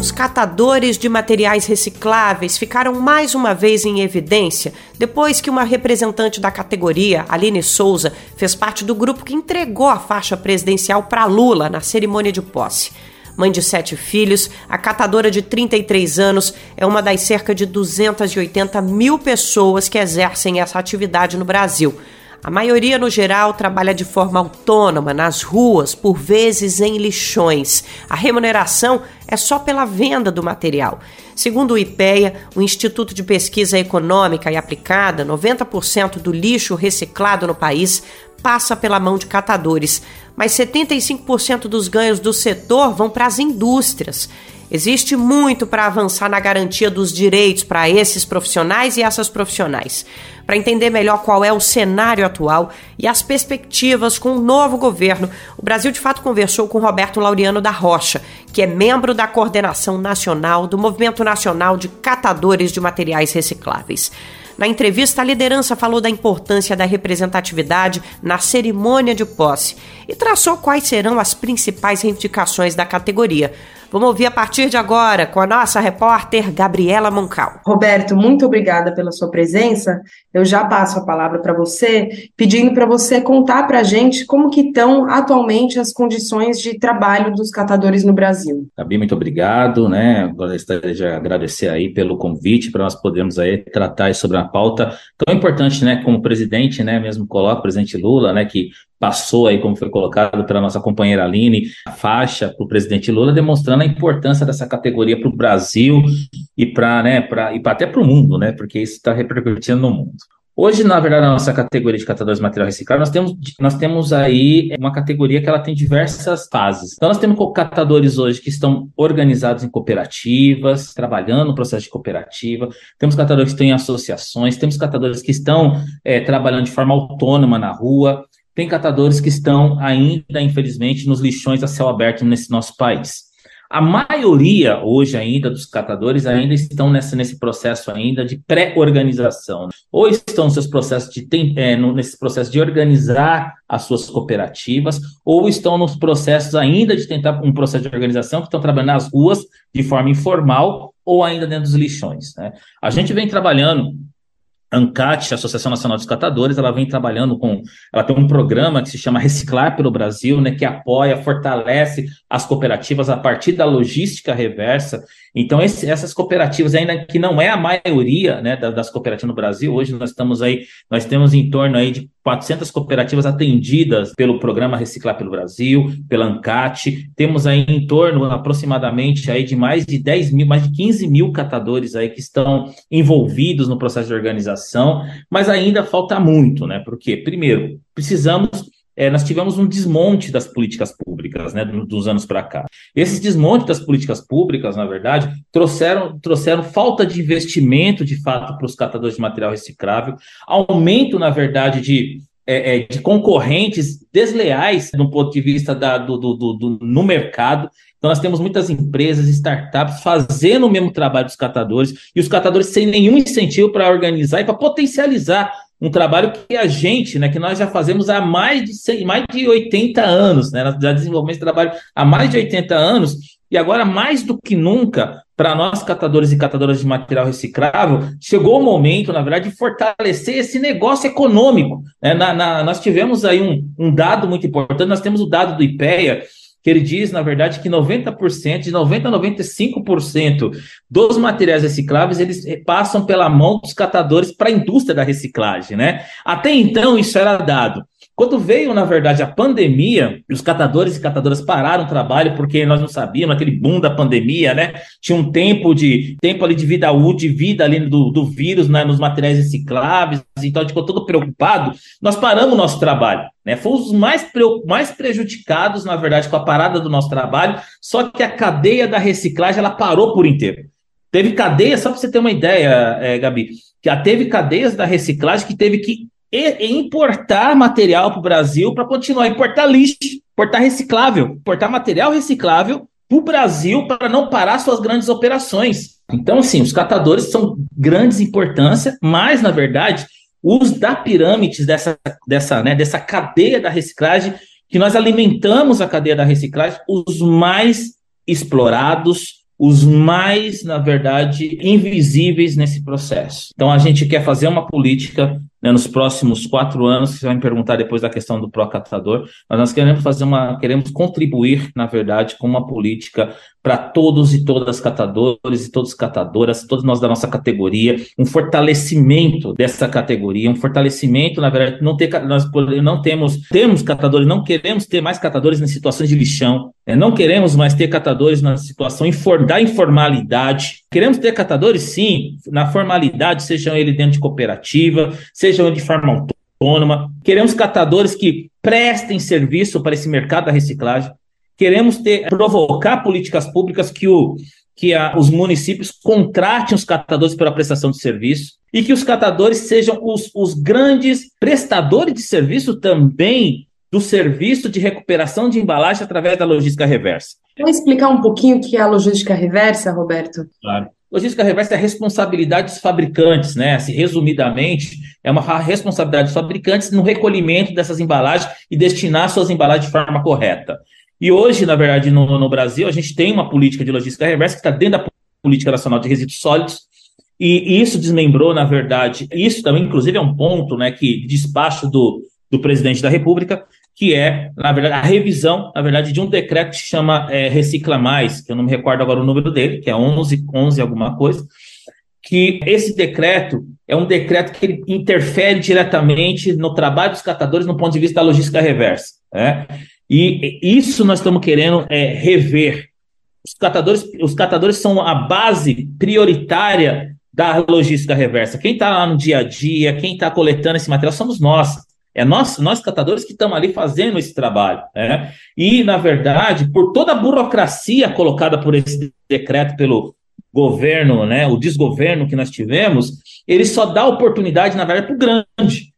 Os catadores de materiais recicláveis ficaram mais uma vez em evidência depois que uma representante da categoria, Aline Souza, fez parte do grupo que entregou a faixa presidencial para Lula na cerimônia de posse. Mãe de sete filhos, a catadora de 33 anos é uma das cerca de 280 mil pessoas que exercem essa atividade no Brasil. A maioria, no geral, trabalha de forma autônoma, nas ruas, por vezes em lixões. A remuneração é só pela venda do material. Segundo o IPEA, o Instituto de Pesquisa Econômica e Aplicada, 90% do lixo reciclado no país passa pela mão de catadores, mas 75% dos ganhos do setor vão para as indústrias. Existe muito para avançar na garantia dos direitos para esses profissionais e essas profissionais. Para entender melhor qual é o cenário atual e as perspectivas com o novo governo, o Brasil de fato conversou com Roberto Laureano da Rocha, que é membro da coordenação nacional do Movimento Nacional de Catadores de Materiais Recicláveis. Na entrevista, a liderança falou da importância da representatividade na cerimônia de posse e traçou quais serão as principais reivindicações da categoria. Vamos ouvir a partir de agora com a nossa repórter Gabriela Moncal. Roberto, muito obrigada pela sua presença. Eu já passo a palavra para você, pedindo para você contar para a gente como que estão atualmente as condições de trabalho dos catadores no Brasil. Gabi, muito obrigado, né? Gostaria de agradecer aí pelo convite para nós podermos aí tratar sobre uma pauta tão importante, né? Como o presidente, né? Mesmo coloca o presidente Lula, né? Que passou aí, como foi colocado pela nossa companheira Aline, a faixa para o presidente Lula, demonstrando a importância dessa categoria para o Brasil e para, né, e até para o mundo, né? Porque isso está repercutindo no mundo. Hoje, na verdade, na nossa categoria de catadores de material reciclado, nós temos, nós temos aí uma categoria que ela tem diversas fases. Então, nós temos catadores hoje que estão organizados em cooperativas, trabalhando no processo de cooperativa, temos catadores que estão em associações, temos catadores que estão é, trabalhando de forma autônoma na rua, tem catadores que estão ainda, infelizmente, nos lixões a céu aberto nesse nosso país. A maioria hoje ainda dos catadores ainda estão nessa, nesse processo ainda de pré-organização, ou estão nos seus processos de é, no, nesse processo de organizar as suas cooperativas, ou estão nos processos ainda de tentar um processo de organização que estão trabalhando nas ruas de forma informal ou ainda dentro dos lixões. Né? A gente vem trabalhando ANCAT, Associação Nacional dos Catadores, ela vem trabalhando com, ela tem um programa que se chama Reciclar pelo Brasil, né, que apoia, fortalece as cooperativas a partir da logística reversa. Então, esse, essas cooperativas, ainda que não é a maioria né, das cooperativas no Brasil, hoje nós estamos aí, nós temos em torno aí de 400 cooperativas atendidas pelo programa Reciclar pelo Brasil, pela ANCAT, temos aí em torno aproximadamente aí de mais de 10 mil, mais de 15 mil catadores aí que estão envolvidos no processo de organização, mas ainda falta muito, né? Porque, primeiro, precisamos é, nós tivemos um desmonte das políticas públicas, né, dos anos para cá. Esse desmonte das políticas públicas, na verdade, trouxeram, trouxeram falta de investimento, de fato, para os catadores de material reciclável, aumento, na verdade, de, é, é, de concorrentes desleais no ponto de vista da, do, do, do, do, no mercado. Então, nós temos muitas empresas, startups fazendo o mesmo trabalho dos catadores e os catadores sem nenhum incentivo para organizar e para potencializar um trabalho que a gente, né, que nós já fazemos há mais de 100, mais de 80 anos, né, nós já desenvolvemos esse trabalho há mais de 80 anos, e agora, mais do que nunca, para nós catadores e catadoras de material reciclável, chegou o momento, na verdade, de fortalecer esse negócio econômico. Né? Na, na, nós tivemos aí um, um dado muito importante, nós temos o dado do IPEA, que ele diz, na verdade, que 90%, de 90% a 95% dos materiais recicláveis, eles passam pela mão dos catadores para a indústria da reciclagem, né? Até então, isso era dado. Quando veio, na verdade, a pandemia, os catadores e catadoras pararam o trabalho porque nós não sabíamos, aquele boom da pandemia, né? Tinha um tempo de tempo ali de vida útil, de vida ali do, do vírus né, nos materiais recicláveis, então a gente ficou todo preocupado. Nós paramos o nosso trabalho, né? Fomos os mais, mais prejudicados, na verdade, com a parada do nosso trabalho, só que a cadeia da reciclagem ela parou por inteiro. Teve cadeia, só para você ter uma ideia, é, Gabi, que teve cadeias da reciclagem que teve que importar material para o Brasil para continuar, importar lixo, importar reciclável, importar material reciclável para o Brasil para não parar suas grandes operações. Então, assim, os catadores são grandes importância, mas, na verdade, os da pirâmide dessa, dessa, né, dessa cadeia da reciclagem, que nós alimentamos a cadeia da reciclagem, os mais explorados, os mais, na verdade, invisíveis nesse processo. Então, a gente quer fazer uma política né, nos próximos quatro anos, você vai me perguntar depois da questão do pró-catador, mas nós queremos fazer uma, queremos contribuir, na verdade, com uma política para todos e todas catadores e todas catadoras, todos nós da nossa categoria, um fortalecimento dessa categoria, um fortalecimento, na verdade, não ter, nós não temos, temos catadores, não queremos ter mais catadores em situações de lixão, né, não queremos mais ter catadores na situação da informalidade, queremos ter catadores, sim, na formalidade, sejam ele dentro de cooperativa, sejam de forma autônoma, queremos catadores que prestem serviço para esse mercado da reciclagem, Queremos ter, provocar políticas públicas que, o, que a, os municípios contratem os catadores pela prestação de serviço e que os catadores sejam os, os grandes prestadores de serviço também do serviço de recuperação de embalagem através da logística reversa. Vou explicar um pouquinho o que é a logística reversa, Roberto? Claro. Logística reversa é a responsabilidade dos fabricantes, né? Assim, resumidamente, é uma responsabilidade dos fabricantes no recolhimento dessas embalagens e destinar suas embalagens de forma correta. E hoje, na verdade, no, no Brasil, a gente tem uma política de logística reversa que está dentro da Política Nacional de Resíduos Sólidos, e isso desmembrou, na verdade, isso também, inclusive, é um ponto né, que despacho do, do presidente da República, que é, na verdade, a revisão, na verdade, de um decreto que se chama é, Recicla Mais, que eu não me recordo agora o número dele, que é 11, 11 alguma coisa, que esse decreto é um decreto que interfere diretamente no trabalho dos catadores no ponto de vista da logística reversa. Né? E isso nós estamos querendo é, rever. Os catadores, os catadores são a base prioritária da logística reversa. Quem está lá no dia a dia, quem está coletando esse material somos nós. É nós, nós catadores que estamos ali fazendo esse trabalho. Né? E, na verdade, por toda a burocracia colocada por esse decreto pelo governo, né, o desgoverno que nós tivemos, ele só dá oportunidade, na verdade, para o grande.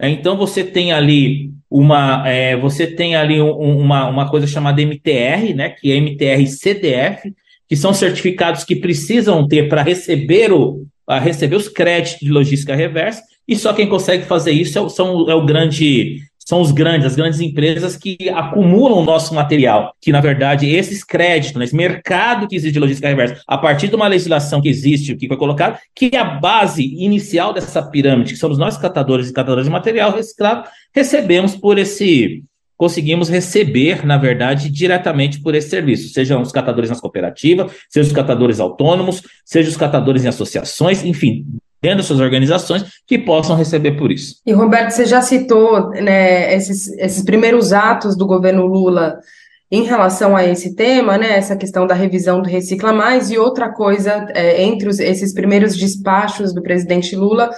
É, então você tem ali uma, é, você tem ali um, uma, uma coisa chamada MTR, né, que é MTR CDF, que são certificados que precisam ter para receber, o, receber os créditos de logística reversa, e só quem consegue fazer isso é, são, é o grande são os grandes, as grandes empresas que acumulam o nosso material, que na verdade esses créditos, né, esse mercado que existe de logística reversa, a partir de uma legislação que existe, que foi colocada, que é a base inicial dessa pirâmide, que somos nós catadores e catadoras de material reciclado, recebemos por esse conseguimos receber, na verdade, diretamente por esse serviço, sejam os catadores nas cooperativas, sejam os catadores autônomos, sejam os catadores em associações, enfim, dentro das suas organizações que possam receber por isso. E Roberto, você já citou né, esses, esses primeiros atos do governo Lula em relação a esse tema, né, essa questão da revisão do Recicla Mais, e outra coisa, é, entre os, esses primeiros despachos do presidente Lula,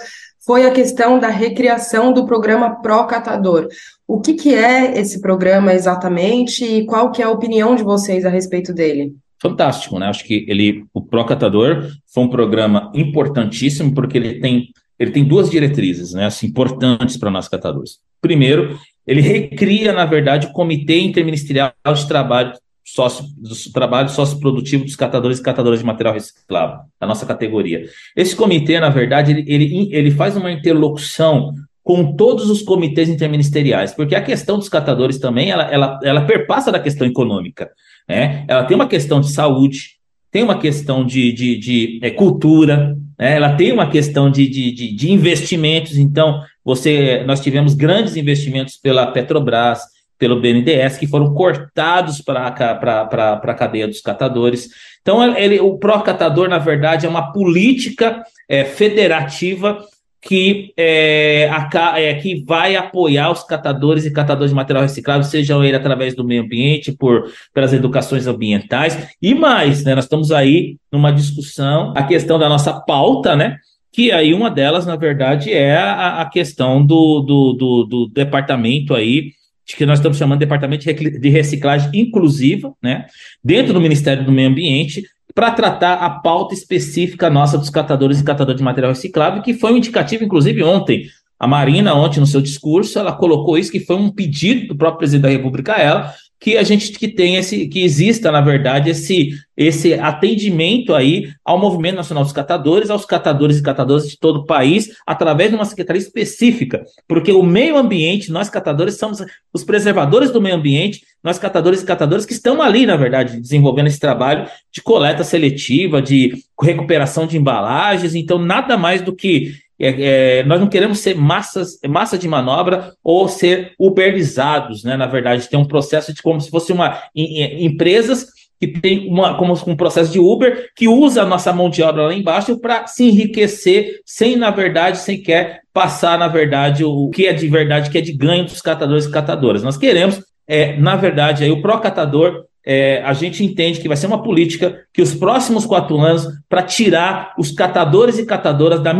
foi a questão da recriação do programa Pro Catador. O que, que é esse programa exatamente e qual que é a opinião de vocês a respeito dele? Fantástico, né? Acho que ele, o Pro Catador foi um programa importantíssimo porque ele tem, ele tem duas diretrizes, né, assim, importantes para nós catadores. Primeiro, ele recria, na verdade, o Comitê Interministerial de Trabalho sócio, do trabalho socioprodutivo dos catadores e catadoras de material reciclável, da nossa categoria. Esse comitê, na verdade, ele, ele, ele faz uma interlocução com todos os comitês interministeriais, porque a questão dos catadores também, ela, ela, ela perpassa da questão econômica, né? Ela tem uma questão de saúde, tem uma questão de, de, de é, cultura, né? ela tem uma questão de, de, de, investimentos, então, você, nós tivemos grandes investimentos pela Petrobras, pelo BNDES, que foram cortados para a cadeia dos catadores. Então, ele, o pró-catador, na verdade, é uma política é, federativa que, é, a, é, que vai apoiar os catadores e catadores de material reciclável, sejam ele através do meio ambiente, por pelas educações ambientais, e mais, né, nós estamos aí numa discussão, a questão da nossa pauta, né, que aí uma delas, na verdade, é a, a questão do, do, do, do departamento aí que nós estamos chamando de Departamento de Reciclagem Inclusiva, né, dentro do Ministério do Meio Ambiente, para tratar a pauta específica nossa dos catadores e catadores de material reciclável, que foi um indicativo, inclusive, ontem. A Marina, ontem, no seu discurso, ela colocou isso, que foi um pedido do próprio presidente da República ela, que a gente que tem esse, que exista, na verdade, esse, esse atendimento aí ao Movimento Nacional dos Catadores, aos catadores e catadoras de todo o país, através de uma secretaria específica, porque o meio ambiente, nós catadores somos os preservadores do meio ambiente, nós catadores e catadoras que estão ali, na verdade, desenvolvendo esse trabalho de coleta seletiva, de recuperação de embalagens, então nada mais do que é, é, nós não queremos ser massas, massa de manobra ou ser uberizados, né? Na verdade, tem um processo de como se fosse uma em, em, empresas que tem uma, como um processo de Uber que usa a nossa mão de obra lá embaixo para se enriquecer sem, na verdade, sem quer passar, na verdade, o que é de verdade, que é de ganho dos catadores e catadoras. Nós queremos, é, na verdade, aí, o pró-catador é, a gente entende que vai ser uma política que os próximos quatro anos, para tirar os catadores e catadoras da,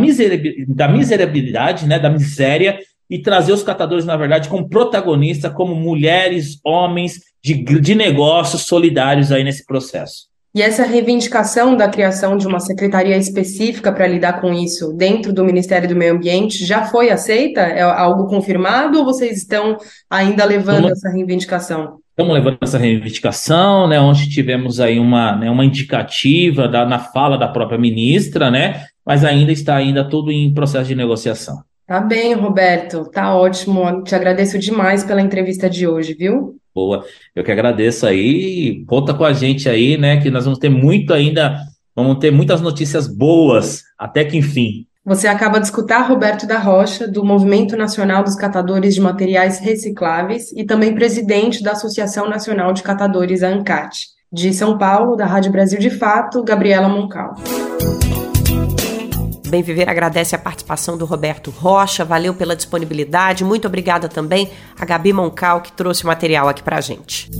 da miserabilidade, né, da miséria, e trazer os catadores, na verdade, como protagonistas, como mulheres, homens de, de negócios solidários aí nesse processo. E essa reivindicação da criação de uma secretaria específica para lidar com isso dentro do Ministério do Meio Ambiente já foi aceita? É algo confirmado ou vocês estão ainda levando essa reivindicação? Estamos levando essa reivindicação, né? Onde tivemos aí uma, né, uma indicativa da, na fala da própria ministra, né? Mas ainda está ainda tudo em processo de negociação. Tá bem, Roberto. Tá ótimo. Te agradeço demais pela entrevista de hoje, viu? Boa. Eu que agradeço aí. Conta com a gente aí, né? Que nós vamos ter muito ainda, vamos ter muitas notícias boas até que enfim. Você acaba de escutar Roberto da Rocha, do Movimento Nacional dos Catadores de Materiais Recicláveis e também presidente da Associação Nacional de Catadores, a ANCAT. De São Paulo, da Rádio Brasil de Fato, Gabriela Moncal. Bem Viver agradece a participação do Roberto Rocha, valeu pela disponibilidade. Muito obrigada também a Gabi Moncal, que trouxe o material aqui pra gente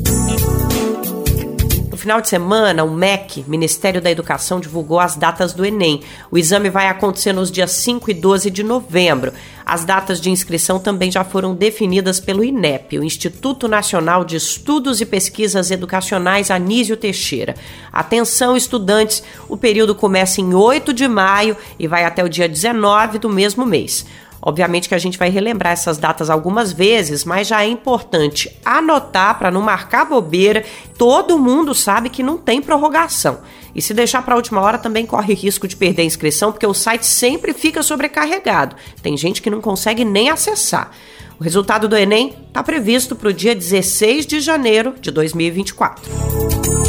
final de semana, o MEC, Ministério da Educação, divulgou as datas do Enem. O exame vai acontecer nos dias 5 e 12 de novembro. As datas de inscrição também já foram definidas pelo INEP, o Instituto Nacional de Estudos e Pesquisas Educacionais Anísio Teixeira. Atenção, estudantes, o período começa em 8 de maio e vai até o dia 19 do mesmo mês. Obviamente que a gente vai relembrar essas datas algumas vezes, mas já é importante anotar para não marcar bobeira. Todo mundo sabe que não tem prorrogação. E se deixar para a última hora também corre risco de perder a inscrição, porque o site sempre fica sobrecarregado. Tem gente que não consegue nem acessar. O resultado do Enem está previsto para o dia 16 de janeiro de 2024.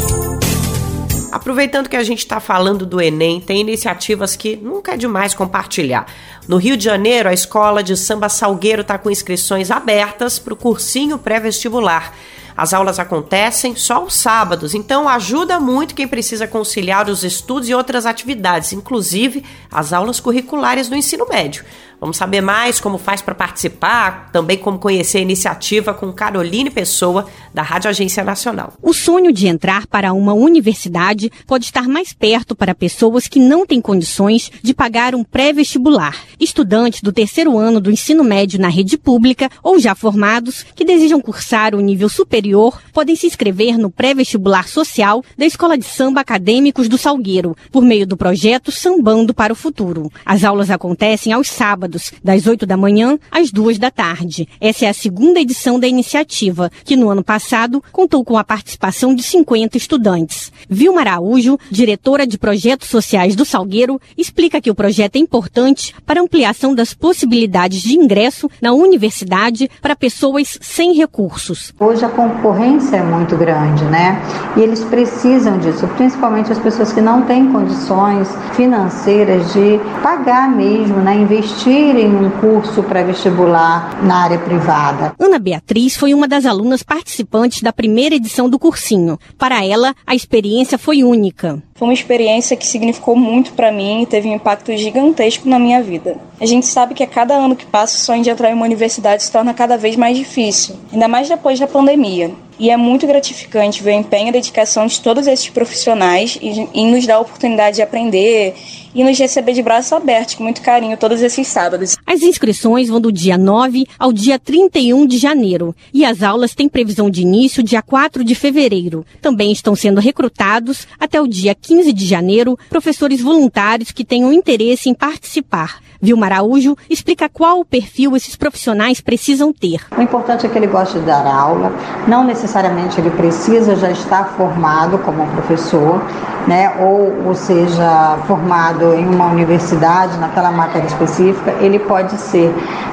Aproveitando que a gente está falando do Enem, tem iniciativas que nunca é demais compartilhar. No Rio de Janeiro, a escola de samba Salgueiro está com inscrições abertas para o cursinho pré-vestibular. As aulas acontecem só aos sábados, então ajuda muito quem precisa conciliar os estudos e outras atividades, inclusive as aulas curriculares do ensino médio. Vamos saber mais como faz para participar, também como conhecer a iniciativa com Caroline Pessoa, da Rádio Agência Nacional. O sonho de entrar para uma universidade pode estar mais perto para pessoas que não têm condições de pagar um pré-vestibular. Estudantes do terceiro ano do ensino médio na rede pública ou já formados que desejam cursar o nível superior podem se inscrever no pré-vestibular social da Escola de Samba Acadêmicos do Salgueiro, por meio do projeto Sambando para o Futuro. As aulas acontecem aos sábados sábados, das 8 da manhã às 2 da tarde. Essa é a segunda edição da iniciativa, que no ano passado contou com a participação de 50 estudantes. Vilma Araújo, diretora de projetos sociais do Salgueiro, explica que o projeto é importante para ampliação das possibilidades de ingresso na universidade para pessoas sem recursos. Hoje a concorrência é muito grande, né? E eles precisam disso, principalmente as pessoas que não têm condições financeiras de pagar mesmo, né? Investir em um curso pré-vestibular na área privada. Ana Beatriz foi uma das alunas participantes da primeira edição do cursinho. Para ela, a experiência foi única. Foi uma experiência que significou muito para mim e teve um impacto gigantesco na minha vida. A gente sabe que a cada ano que passa, o sonho de entrar em uma universidade se torna cada vez mais difícil, ainda mais depois da pandemia. E é muito gratificante ver o empenho e a dedicação de todos esses profissionais e, e nos dar a oportunidade de aprender e nos receber de braços abertos, com muito carinho, todos esses sábados. As inscrições vão do dia 9 ao dia 31 de janeiro e as aulas têm previsão de início dia 4 de fevereiro. Também estão sendo recrutados até o dia 15 de janeiro professores voluntários que tenham interesse em participar. Vilma Araújo explica qual o perfil esses profissionais precisam ter. O importante é que ele goste de dar aula, não necessariamente ele precisa já estar formado como professor, né, ou, ou seja, formado em uma universidade, naquela matéria específica, ele pode ser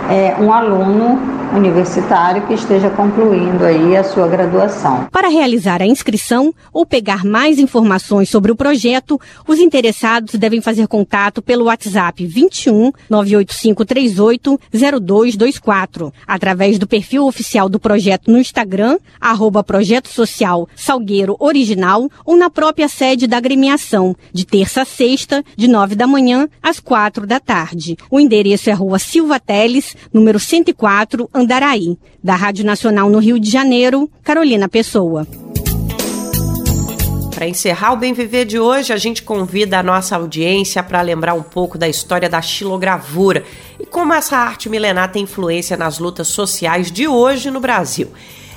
é, um aluno universitário que esteja concluindo aí a sua graduação. Para realizar a inscrição ou pegar mais informações sobre o projeto, os interessados devem fazer contato pelo WhatsApp 21 98538 0224, através do perfil oficial do projeto no Instagram, arroba Projeto Social Salgueiro Original, ou na própria sede da agremiação, de terça a sexta, de 9 da manhã às 4 da tarde. O endereço é Rua Silva Teles, número 104, Andaraí. Da Rádio Nacional no Rio de Janeiro, Carolina Pessoa. Para encerrar o Bem Viver de hoje, a gente convida a nossa audiência para lembrar um pouco da história da xilogravura e como essa arte milenar tem influência nas lutas sociais de hoje no Brasil.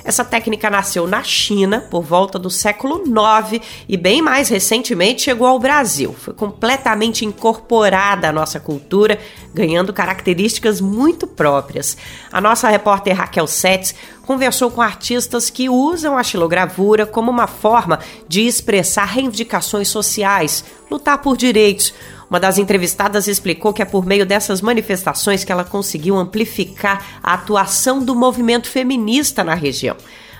Essa técnica nasceu na China por volta do século IX e bem mais recentemente chegou ao Brasil. Foi completamente incorporada à nossa cultura, ganhando características muito próprias. A nossa repórter Raquel Setz conversou com artistas que usam a xilogravura como uma forma de expressar reivindicações sociais, lutar por direitos. Uma das entrevistadas explicou que é por meio dessas manifestações que ela conseguiu amplificar a atuação do movimento feminista na região.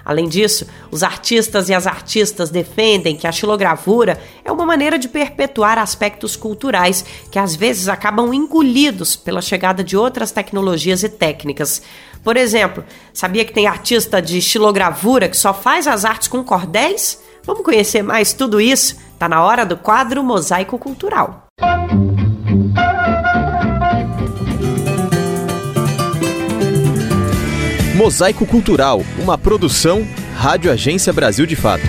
Além disso, os artistas e as artistas defendem que a xilogravura é uma maneira de perpetuar aspectos culturais que às vezes acabam engolidos pela chegada de outras tecnologias e técnicas. Por exemplo, sabia que tem artista de xilogravura que só faz as artes com cordéis? Vamos conhecer mais tudo isso? Tá na hora do quadro Mosaico Cultural. Mosaico Cultural, uma produção Rádio Agência Brasil de Fato.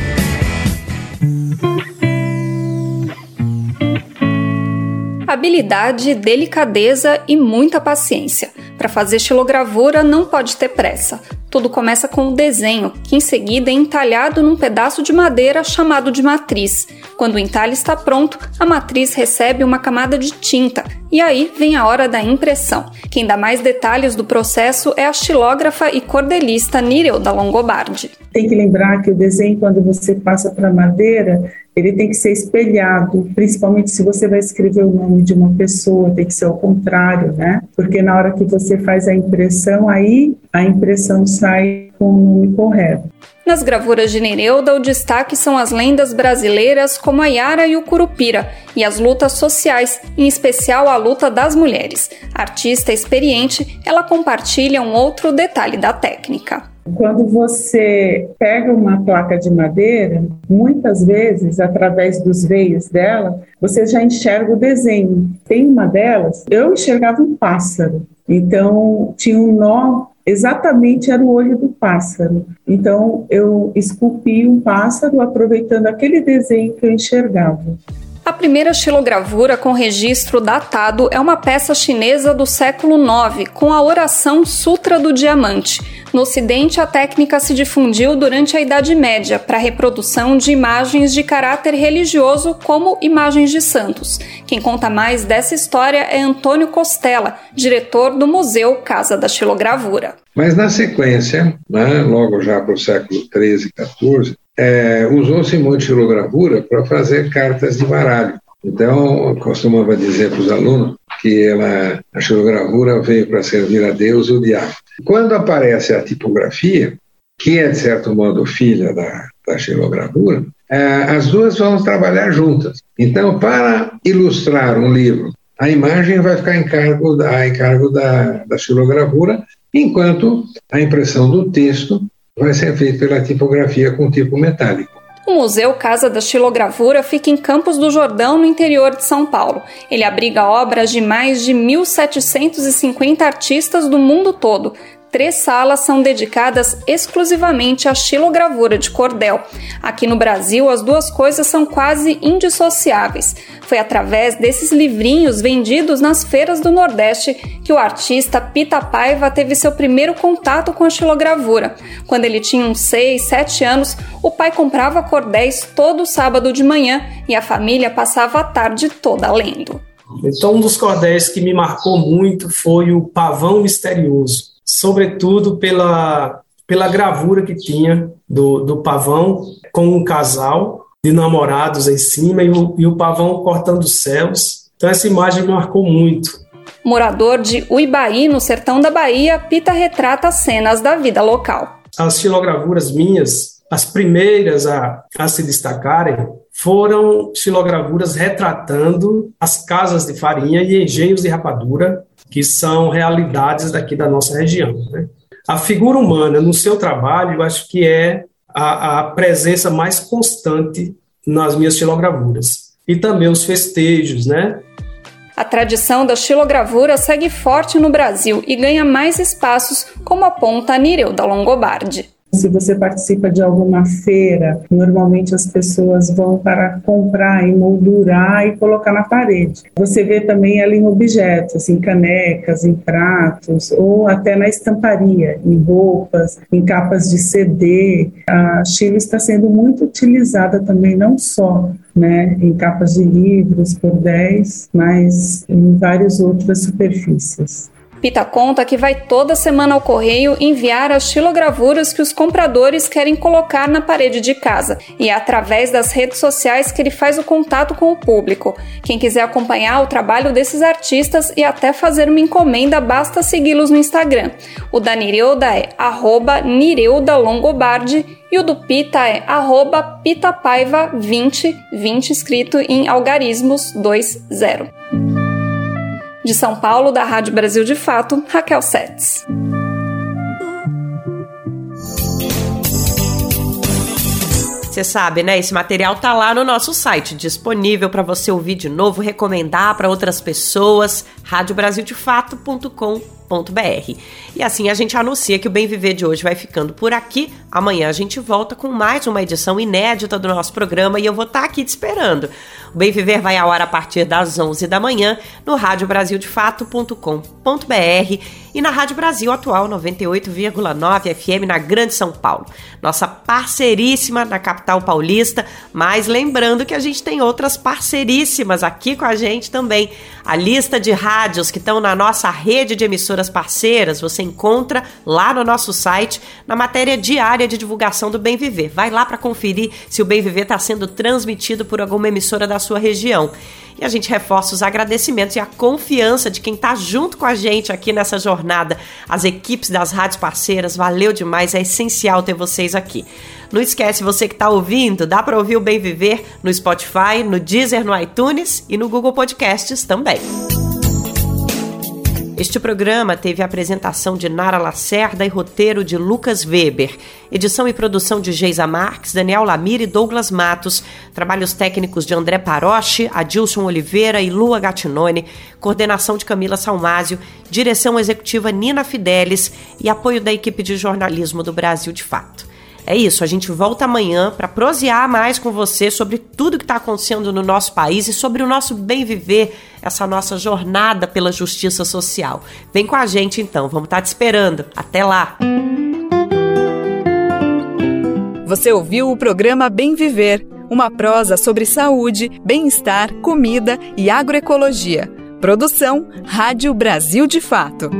Habilidade, delicadeza e muita paciência. Para fazer xilogravura não pode ter pressa. Tudo começa com o desenho, que em seguida é entalhado num pedaço de madeira chamado de matriz. Quando o entalhe está pronto, a matriz recebe uma camada de tinta, e aí vem a hora da impressão. Quem dá mais detalhes do processo é a xilógrafa e cordelista Nireuda Longobardi. Tem que lembrar que o desenho, quando você passa para madeira, ele tem que ser espelhado, principalmente se você vai escrever o nome de uma pessoa, tem que ser ao contrário, né? Porque na hora que você faz a impressão, aí a impressão sai com o nome correto. Nas gravuras de Nereuda, o destaque são as lendas brasileiras como a Yara e o Curupira, e as lutas sociais, em especial a luta das mulheres. Artista experiente, ela compartilha um outro detalhe da técnica. Quando você pega uma placa de madeira, muitas vezes, através dos veios dela, você já enxerga o desenho. Tem uma delas, eu enxergava um pássaro. Então, tinha um nó exatamente era o olho do pássaro. Então eu esculpi um pássaro aproveitando aquele desenho que eu enxergava. A primeira xilogravura com registro datado é uma peça chinesa do século IX, com a oração Sutra do Diamante. No Ocidente, a técnica se difundiu durante a Idade Média para a reprodução de imagens de caráter religioso, como imagens de santos. Quem conta mais dessa história é Antônio Costela, diretor do Museu Casa da Xilogravura. Mas na sequência, né, logo já para o século XIII e XIV, é, usou-se muito xilogravura para fazer cartas de baralho. Então, costumava dizer para os alunos que ela, a xilogravura veio para servir a Deus e o diabo. Quando aparece a tipografia, que é, de certo modo, filha da, da xilogravura, é, as duas vão trabalhar juntas. Então, para ilustrar um livro, a imagem vai ficar em cargo, a encargo da, da xilogravura, enquanto a impressão do texto vai ser feito pela tipografia com tipo metálico. O Museu Casa da Xilogravura fica em Campos do Jordão, no interior de São Paulo. Ele abriga obras de mais de 1.750 artistas do mundo todo, três salas são dedicadas exclusivamente à xilogravura de cordel. Aqui no Brasil, as duas coisas são quase indissociáveis. Foi através desses livrinhos vendidos nas feiras do Nordeste que o artista Pita Paiva teve seu primeiro contato com a xilogravura. Quando ele tinha uns 6, 7 anos, o pai comprava cordéis todo sábado de manhã e a família passava a tarde toda lendo. Então, um dos cordéis que me marcou muito foi o Pavão Misterioso sobretudo pela, pela gravura que tinha do, do pavão com um casal de namorados em cima e o, e o pavão cortando os céus. Então essa imagem marcou muito. Morador de Uibaí, no sertão da Bahia, Pita retrata cenas da vida local. As xilogravuras minhas, as primeiras a, a se destacarem, foram xilogravuras retratando as casas de farinha e engenhos de rapadura que são realidades daqui da nossa região. Né? A figura humana no seu trabalho, eu acho que é a, a presença mais constante nas minhas xilogravuras. E também os festejos, né? A tradição da xilogravura segue forte no Brasil e ganha mais espaços, como aponta a Nireuda Longobardi. Se você participa de alguma feira, normalmente as pessoas vão para comprar, emoldurar e colocar na parede. Você vê também ela em objetos, em canecas, em pratos, ou até na estamparia, em roupas, em capas de CD. A Chile está sendo muito utilizada também, não só né, em capas de livros por 10, mas em várias outras superfícies. Pita conta que vai toda semana ao correio enviar as xilogravuras que os compradores querem colocar na parede de casa, e é através das redes sociais que ele faz o contato com o público. Quem quiser acompanhar o trabalho desses artistas e até fazer uma encomenda, basta segui-los no Instagram. O da Nireuda é arroba Nireuda Longobardi e o do Pita é arroba pitapaiva20, 20 escrito em algarismos 20. De São Paulo, da Rádio Brasil de Fato, Raquel Setz. Você sabe, né? Esse material tá lá no nosso site, disponível para você ouvir de novo, recomendar para outras pessoas, radiobrasildefato.com.br e assim a gente anuncia que o Bem Viver de hoje vai ficando por aqui. Amanhã a gente volta com mais uma edição inédita do nosso programa e eu vou estar tá aqui te esperando. O Bem Viver vai à hora a partir das 11 da manhã no radiobrasildefato.com.br e na Rádio Brasil Atual 98,9 FM na Grande São Paulo. Nossa parceiríssima na capital paulista, mas lembrando que a gente tem outras parceiríssimas aqui com a gente também. A lista de rádios que estão na nossa rede de emissoras parceiras você encontra lá no nosso site, na matéria diária de divulgação do Bem Viver. Vai lá para conferir se o Bem Viver está sendo transmitido por alguma emissora da sua região. E a gente reforça os agradecimentos e a confiança de quem está junto com a gente aqui nessa jornada. As equipes das rádios parceiras, valeu demais, é essencial ter vocês aqui. Não esquece, você que está ouvindo, dá para ouvir o Bem Viver no Spotify, no Deezer, no iTunes e no Google Podcasts também. Este programa teve a apresentação de Nara Lacerda e roteiro de Lucas Weber. Edição e produção de Geisa Marques, Daniel Lamir e Douglas Matos. Trabalhos técnicos de André Paroche, Adilson Oliveira e Lua Gattinone. Coordenação de Camila Salmásio. Direção executiva Nina Fidelis e apoio da equipe de jornalismo do Brasil de Fato. É isso, a gente volta amanhã para prosear mais com você sobre tudo que está acontecendo no nosso país e sobre o nosso bem viver, essa nossa jornada pela justiça social. Vem com a gente então, vamos estar tá te esperando. Até lá! Você ouviu o programa Bem Viver, uma prosa sobre saúde, bem-estar, comida e agroecologia. Produção Rádio Brasil de Fato.